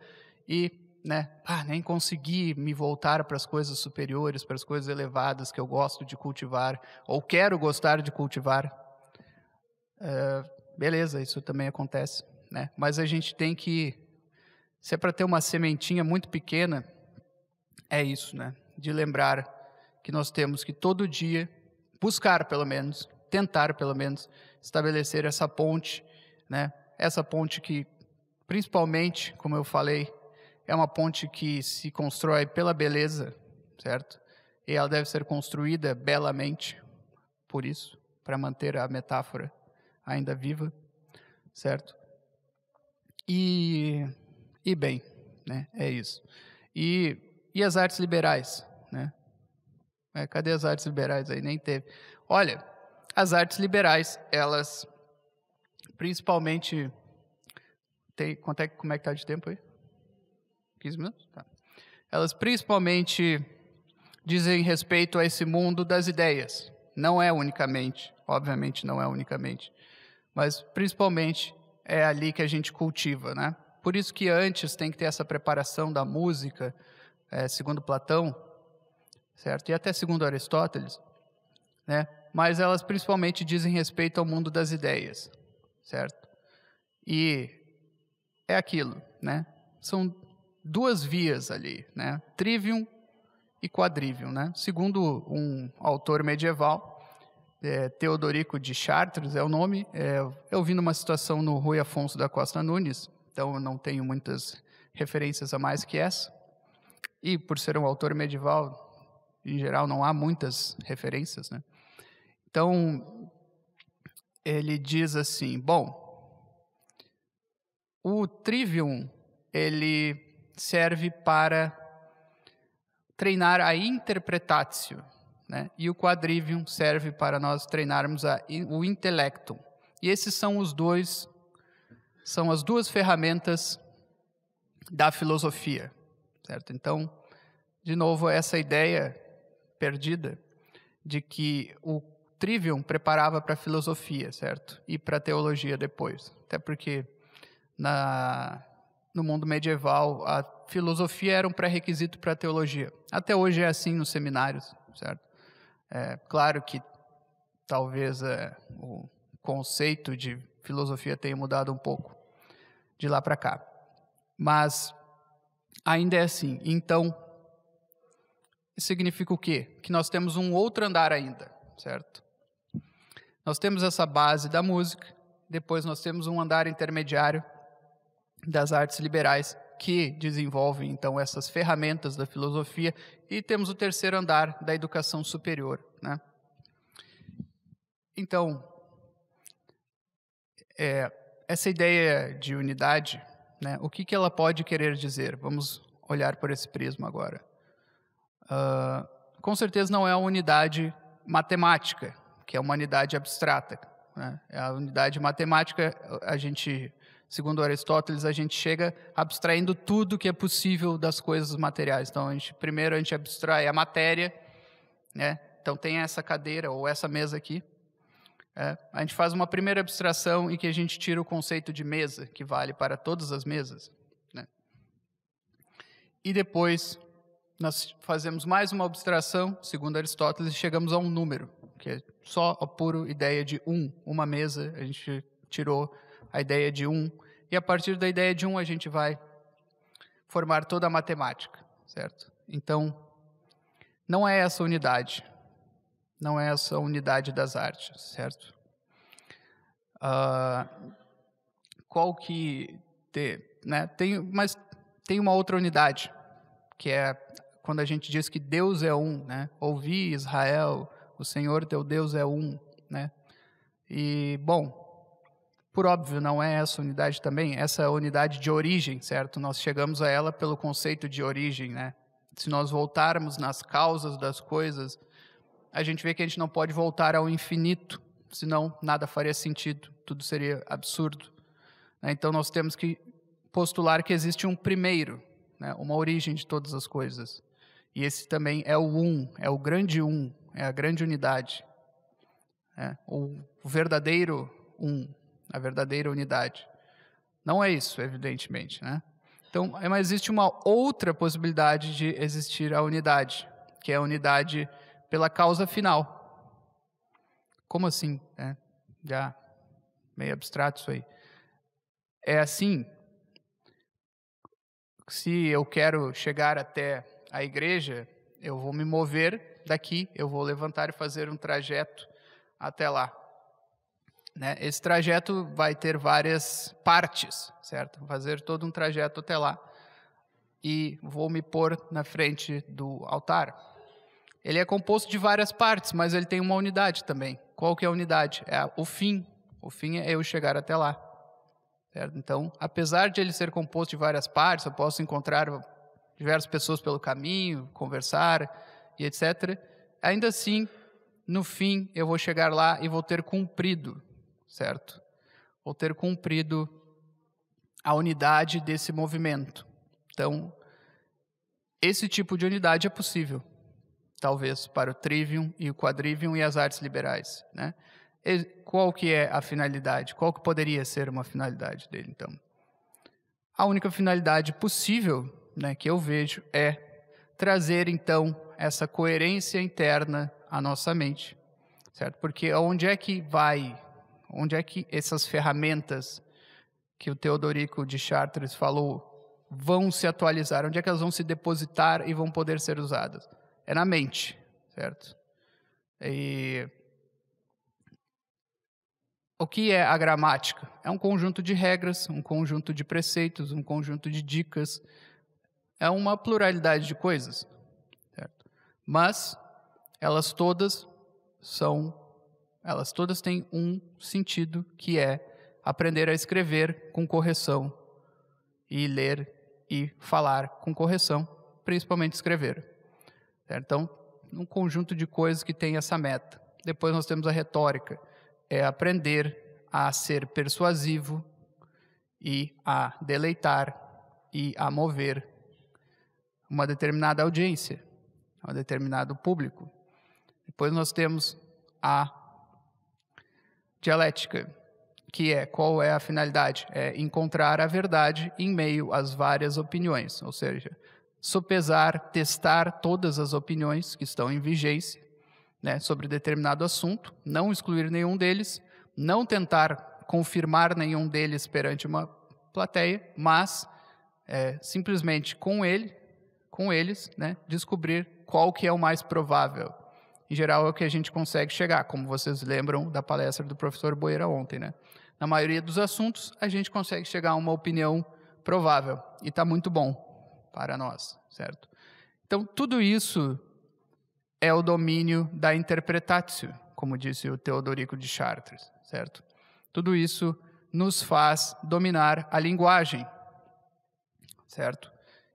e, né, ah, nem consegui me voltar para as coisas superiores, para as coisas elevadas que eu gosto de cultivar ou quero gostar de cultivar. Uh, beleza, isso também acontece, né? Mas a gente tem que, se é para ter uma sementinha muito pequena, é isso, né? De lembrar que nós temos que todo dia buscar, pelo menos, tentar, pelo menos, estabelecer essa ponte, né? Essa ponte que, principalmente, como eu falei, é uma ponte que se constrói pela beleza, certo? E ela deve ser construída belamente, por isso, para manter a metáfora ainda viva, certo? E, e bem, né? É isso. E, e as artes liberais, né? É, cadê as artes liberais aí? Nem teve. Olha, as artes liberais, elas principalmente tem quanto é, como é que tá de tempo aí? 15 minutos? Tá. Elas principalmente dizem respeito a esse mundo das ideias. Não é unicamente, obviamente não é unicamente, mas principalmente é ali que a gente cultiva, né? Por isso que antes tem que ter essa preparação da música, é, segundo Platão, certo? E até segundo Aristóteles, né? Mas elas principalmente dizem respeito ao mundo das ideias, certo? E é aquilo, né? São duas vias ali, né? Trivium e quadrivium, né? Segundo um autor medieval, é, Teodorico de Chartres é o nome. É, eu vi numa situação no Rui Afonso da Costa Nunes, então eu não tenho muitas referências a mais que essa. E por ser um autor medieval, em geral não há muitas referências, né? Então ele diz assim: bom, o trivium ele serve para treinar a interpretatio, né? E o quadrivium serve para nós treinarmos a, o intelecto. E esses são os dois, são as duas ferramentas da filosofia, certo? Então, de novo, essa ideia perdida de que o trivium preparava para a filosofia, certo? E para a teologia depois. Até porque na, no mundo medieval a filosofia era um pré-requisito para a teologia. Até hoje é assim nos seminários, certo? É, claro que talvez é, o conceito de filosofia tenha mudado um pouco de lá para cá. Mas ainda é assim. Então, significa o quê? Que nós temos um outro andar ainda, certo? Nós temos essa base da música, depois nós temos um andar intermediário das artes liberais que desenvolvem então essas ferramentas da filosofia e temos o terceiro andar da educação superior, né? Então, é, essa ideia de unidade, né, o que, que ela pode querer dizer? Vamos olhar por esse prisma agora. Uh, com certeza não é a unidade matemática, que é uma unidade abstrata. Né? É a unidade matemática, a gente, segundo Aristóteles, a gente chega abstraindo tudo que é possível das coisas materiais. Então, a gente, primeiro a gente abstrai a matéria, né? Então tem essa cadeira ou essa mesa aqui. É, a gente faz uma primeira abstração e que a gente tira o conceito de mesa, que vale para todas as mesas. Né? E depois nós fazemos mais uma abstração, segundo Aristóteles, e chegamos a um número, que é só a pura ideia de um, uma mesa, a gente tirou a ideia de um, e a partir da ideia de um a gente vai formar toda a matemática, certo? Então, não é essa unidade, não é essa unidade das artes, certo? Uh, qual que te, né? Tem, mas tem uma outra unidade que é quando a gente diz que Deus é um, né? Ouvi Israel, o Senhor teu Deus é um, né? E bom, por óbvio, não é essa unidade também, essa unidade de origem, certo? Nós chegamos a ela pelo conceito de origem, né? Se nós voltarmos nas causas das coisas, a gente vê que a gente não pode voltar ao infinito, senão nada faria sentido, tudo seria absurdo. Né? Então nós temos que postular que existe um primeiro, né? uma origem de todas as coisas. E esse também é o um, é o grande um, é a grande unidade. É, o verdadeiro um, a verdadeira unidade. Não é isso, evidentemente, né? Então, é, mas existe uma outra possibilidade de existir a unidade, que é a unidade pela causa final. Como assim? É, já meio abstrato isso aí. É assim, se eu quero chegar até a igreja, eu vou me mover daqui, eu vou levantar e fazer um trajeto até lá. Né? Esse trajeto vai ter várias partes, certo? Vou fazer todo um trajeto até lá e vou me pôr na frente do altar. Ele é composto de várias partes, mas ele tem uma unidade também. Qual que é a unidade? É o fim. O fim é eu chegar até lá. Certo? Então, apesar de ele ser composto de várias partes, eu posso encontrar diversas pessoas pelo caminho, conversar e etc. Ainda assim, no fim, eu vou chegar lá e vou ter cumprido, certo? Vou ter cumprido a unidade desse movimento. Então, esse tipo de unidade é possível, talvez para o trivium e o quadrivium e as artes liberais, né? E qual que é a finalidade? Qual que poderia ser uma finalidade dele, então? A única finalidade possível né, que eu vejo é trazer então essa coerência interna à nossa mente, certo? Porque onde é que vai, onde é que essas ferramentas que o Teodorico de Chartres falou vão se atualizar? Onde é que elas vão se depositar e vão poder ser usadas? É na mente, certo? E o que é a gramática? É um conjunto de regras, um conjunto de preceitos, um conjunto de dicas, é uma pluralidade de coisas, certo? mas elas todas são, elas todas têm um sentido que é aprender a escrever com correção e ler e falar com correção, principalmente escrever. Então, um conjunto de coisas que tem essa meta. Depois nós temos a retórica, é aprender a ser persuasivo e a deleitar e a mover uma determinada audiência, um determinado público. Depois nós temos a dialética, que é qual é a finalidade? É encontrar a verdade em meio às várias opiniões, ou seja, sopesar, testar todas as opiniões que estão em vigência né, sobre determinado assunto, não excluir nenhum deles, não tentar confirmar nenhum deles perante uma plateia, mas é, simplesmente com ele, com eles, né, descobrir qual que é o mais provável. Em geral é o que a gente consegue chegar, como vocês lembram da palestra do professor Boeira ontem, né? Na maioria dos assuntos a gente consegue chegar a uma opinião provável e está muito bom para nós, certo? Então tudo isso é o domínio da interpretatio, como disse o Teodorico de Chartres, certo? Tudo isso nos faz dominar a linguagem, certo?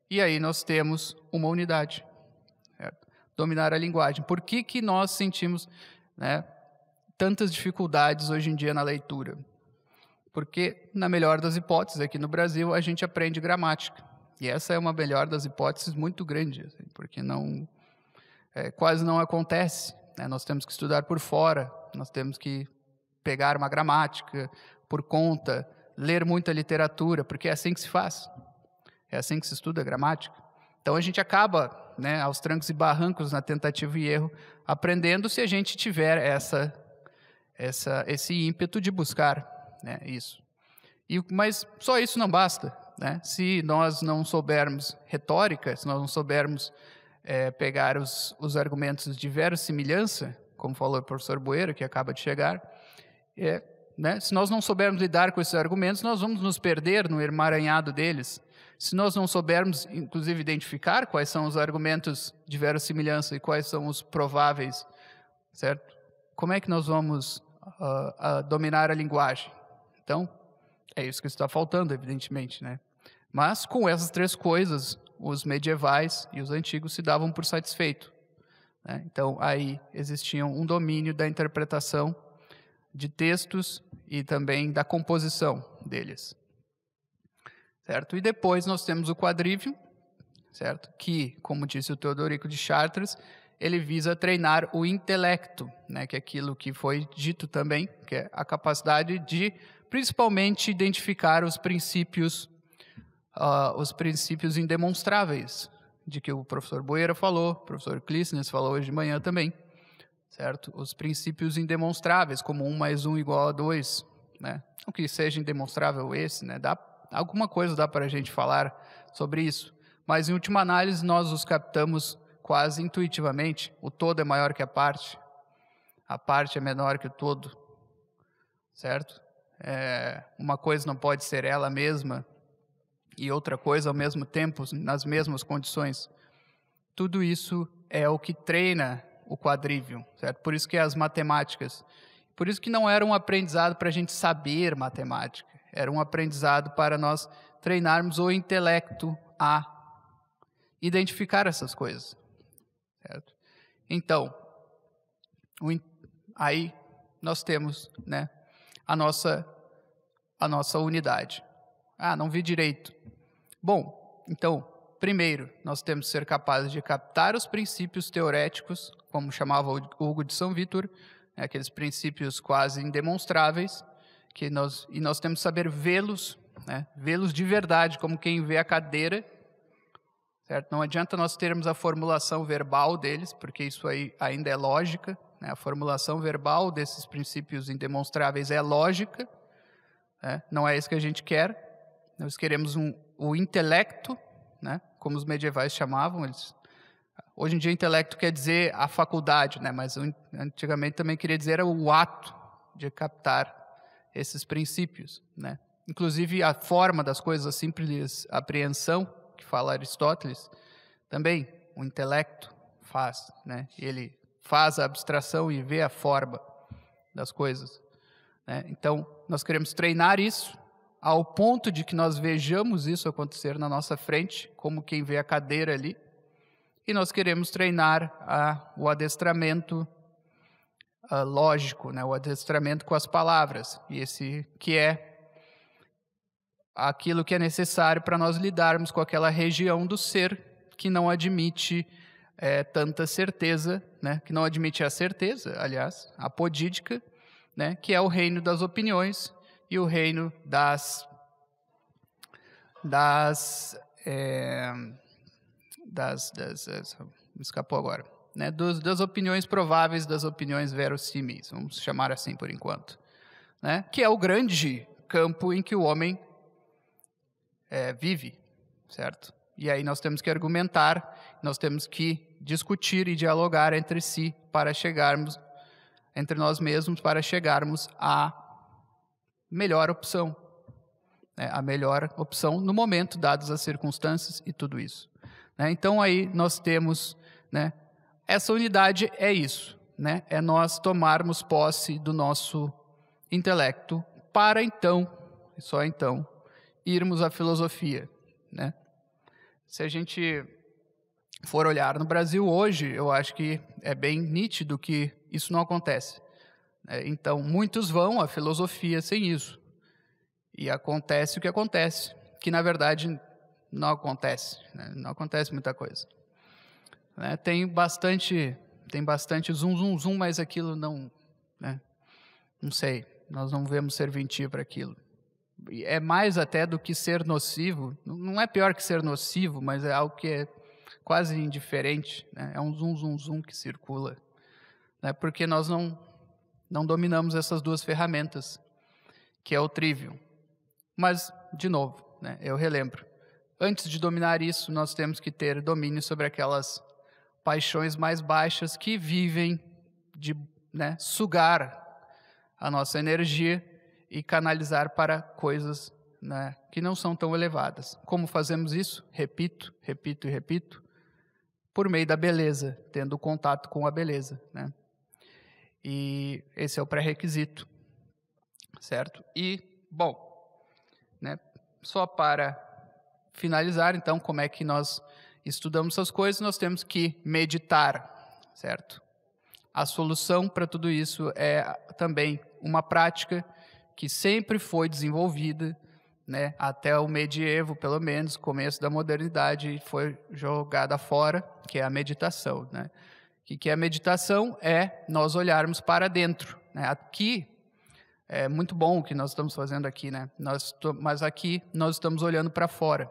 E aí nós temos uma unidade? Dominar a linguagem. Por que, que nós sentimos né, tantas dificuldades hoje em dia na leitura? Porque, na melhor das hipóteses, aqui no Brasil, a gente aprende gramática. E essa é uma melhor das hipóteses muito grande, assim, porque não é, quase não acontece. Né? Nós temos que estudar por fora, nós temos que pegar uma gramática por conta, ler muita literatura, porque é assim que se faz. É assim que se estuda gramática. Então a gente acaba, né, aos trancos e barrancos na tentativa e erro, aprendendo se a gente tiver essa, essa, esse ímpeto de buscar né, isso. E, mas só isso não basta. Né? Se nós não soubermos retórica, se nós não soubermos é, pegar os, os argumentos de verossimilhança, como falou o professor Boeira, que acaba de chegar, é, né, se nós não soubermos lidar com esses argumentos, nós vamos nos perder no emaranhado deles. Se nós não soubermos, inclusive, identificar quais são os argumentos de verossimilhança e quais são os prováveis, certo? Como é que nós vamos uh, uh, dominar a linguagem? Então, é isso que está faltando, evidentemente, né? Mas com essas três coisas, os medievais e os antigos se davam por satisfeito. Né? Então, aí existia um domínio da interpretação de textos e também da composição deles. Certo? E depois nós temos o quadrívio, certo? Que, como disse o Teodorico de Chartres, ele visa treinar o intelecto, né? que é aquilo que foi dito também, que é a capacidade de, principalmente, identificar os princípios uh, os princípios indemonstráveis, de que o professor Boeira falou, o professor Clístenes falou hoje de manhã também, certo? Os princípios indemonstráveis, como 1 mais 1 igual a 2, né? Não que seja indemonstrável esse, né? Dá, alguma coisa dá para a gente falar sobre isso, mas em última análise nós os captamos quase intuitivamente. O todo é maior que a parte, a parte é menor que o todo, certo? É, uma coisa não pode ser ela mesma, e outra coisa ao mesmo tempo, nas mesmas condições. Tudo isso é o que treina o quadrívio, certo? Por isso que é as matemáticas. Por isso que não era um aprendizado para a gente saber matemática, era um aprendizado para nós treinarmos o intelecto a identificar essas coisas, certo? Então, aí nós temos, né, a nossa a nossa unidade. Ah, não vi direito. Bom, então, primeiro, nós temos que ser capazes de captar os princípios teoréticos, como chamava Hugo de São Vítor, né, aqueles princípios quase indemonstráveis, que nós, e nós temos que saber vê-los, né, vê-los de verdade, como quem vê a cadeira. Certo? Não adianta nós termos a formulação verbal deles, porque isso aí ainda é lógica. Né? A formulação verbal desses princípios indemonstráveis é lógica, né? não é isso que a gente quer. Nós queremos um, o intelecto, né? como os medievais chamavam. Eles, hoje em dia, intelecto quer dizer a faculdade, né? mas antigamente também queria dizer o ato de captar esses princípios. Né? Inclusive, a forma das coisas, a simples apreensão, que fala Aristóteles, também o intelecto faz. Né? Ele faz a abstração e vê a forma das coisas. Né? Então, nós queremos treinar isso ao ponto de que nós vejamos isso acontecer na nossa frente, como quem vê a cadeira ali, e nós queremos treinar a, o adestramento a, lógico, né? o adestramento com as palavras, e esse que é aquilo que é necessário para nós lidarmos com aquela região do ser que não admite é, tanta certeza, né? que não admite a certeza, aliás, a podídica, né, que é o reino das opiniões e o reino das das, é, das, das, das me escapou agora né, dos, das opiniões prováveis, das opiniões verossímeis, vamos chamar assim por enquanto, né, que é o grande campo em que o homem é, vive, certo? E aí nós temos que argumentar, nós temos que discutir e dialogar entre si para chegarmos, entre nós mesmos, para chegarmos à melhor opção, né, a melhor opção no momento, dadas as circunstâncias e tudo isso. Né? Então aí nós temos, né, essa unidade é isso, né? É nós tomarmos posse do nosso intelecto para então, só então, irmos à filosofia, né? Se a gente for olhar no Brasil hoje, eu acho que é bem nítido que isso não acontece. Né? Então, muitos vão à filosofia sem isso. E acontece o que acontece, que na verdade não acontece, né? não acontece muita coisa. Né? Tem bastante, tem bastante zoom, zoom, zoom, mas aquilo não, né? não sei, nós não vemos serventia para aquilo. É mais até do que ser nocivo, não é pior que ser nocivo, mas é algo que é quase indiferente, né? é um zoom, zoom, zoom que circula, né? porque nós não, não dominamos essas duas ferramentas, que é o trivium. Mas, de novo, né, eu relembro, antes de dominar isso, nós temos que ter domínio sobre aquelas paixões mais baixas que vivem de né, sugar a nossa energia e canalizar para coisas né, que não são tão elevadas. Como fazemos isso? Repito, repito e repito, por meio da beleza, tendo contato com a beleza. Né? E esse é o pré-requisito, certo? E, bom, né, só para finalizar, então, como é que nós estudamos essas coisas, nós temos que meditar, certo? A solução para tudo isso é também uma prática que sempre foi desenvolvida, né, até o medievo, pelo menos, começo da modernidade, foi jogada fora, que é a meditação, né? O que é a meditação? É nós olharmos para dentro. Né? Aqui é muito bom o que nós estamos fazendo aqui, né? Nós, mas aqui nós estamos olhando para fora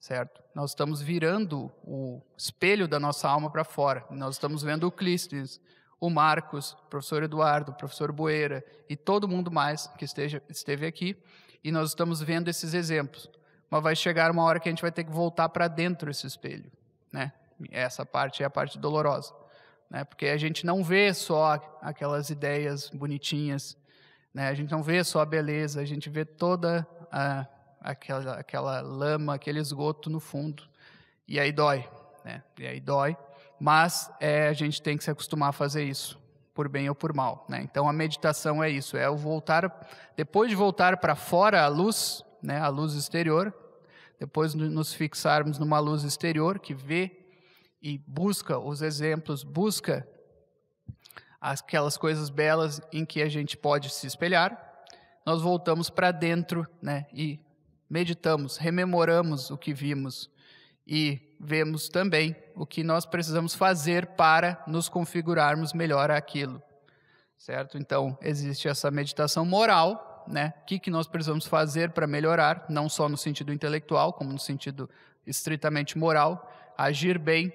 certo? Nós estamos virando o espelho da nossa alma para fora. Nós estamos vendo o Clístenes, o Marcos, o professor Eduardo, o professor Boeira e todo mundo mais que esteja, esteve aqui, e nós estamos vendo esses exemplos. Mas vai chegar uma hora que a gente vai ter que voltar para dentro desse espelho, né? Essa parte é a parte dolorosa, né? Porque a gente não vê só aquelas ideias bonitinhas, né? A gente não vê só a beleza, a gente vê toda a aquela, aquela lama, aquele esgoto no fundo. E aí dói, né? E aí dói. Mas é, a gente tem que se acostumar a fazer isso, por bem ou por mal. Né? Então a meditação é isso, é o voltar, depois de voltar para fora a luz, né, a luz exterior, depois nos fixarmos numa luz exterior que vê e busca os exemplos, busca aquelas coisas belas em que a gente pode se espelhar, nós voltamos para dentro né, e meditamos, rememoramos o que vimos e vemos também o que nós precisamos fazer para nos configurarmos melhor aquilo. Certo? Então, existe essa meditação moral, né? O que, que nós precisamos fazer para melhorar, não só no sentido intelectual, como no sentido estritamente moral, agir bem,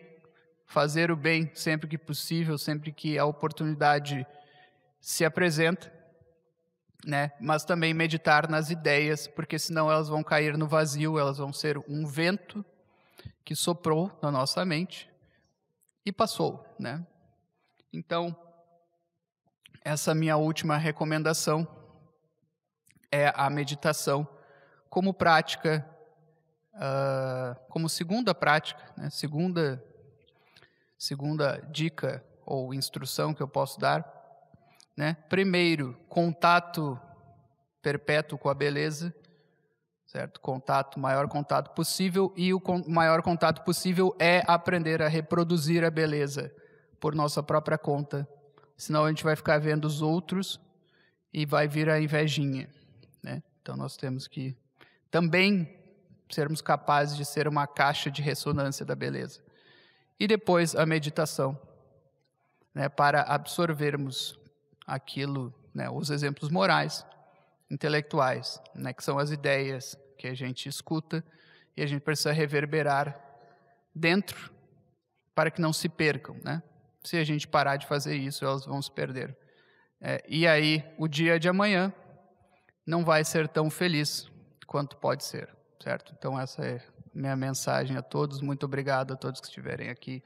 fazer o bem sempre que possível, sempre que a oportunidade se apresenta né? Mas também meditar nas ideias, porque senão elas vão cair no vazio, elas vão ser um vento que soprou na nossa mente e passou, né? Então, essa minha última recomendação é a meditação como prática, uh, como segunda prática, né? segunda, segunda dica ou instrução que eu posso dar né? Primeiro, contato perpétuo com a beleza, certo? Contato, maior contato possível e o maior contato possível é aprender a reproduzir a beleza por nossa própria conta. Senão a gente vai ficar vendo os outros e vai vir a invejinha, né? Então nós temos que também sermos capazes de ser uma caixa de ressonância da beleza. E depois a meditação, né, para absorvermos aquilo, né, os exemplos morais, intelectuais, né, que são as ideias que a gente escuta e a gente precisa reverberar dentro para que não se percam, né? Se a gente parar de fazer isso, elas vão se perder. É, e aí, o dia de amanhã não vai ser tão feliz quanto pode ser, certo? Então, essa é minha mensagem a todos. Muito obrigado a todos que estiverem aqui.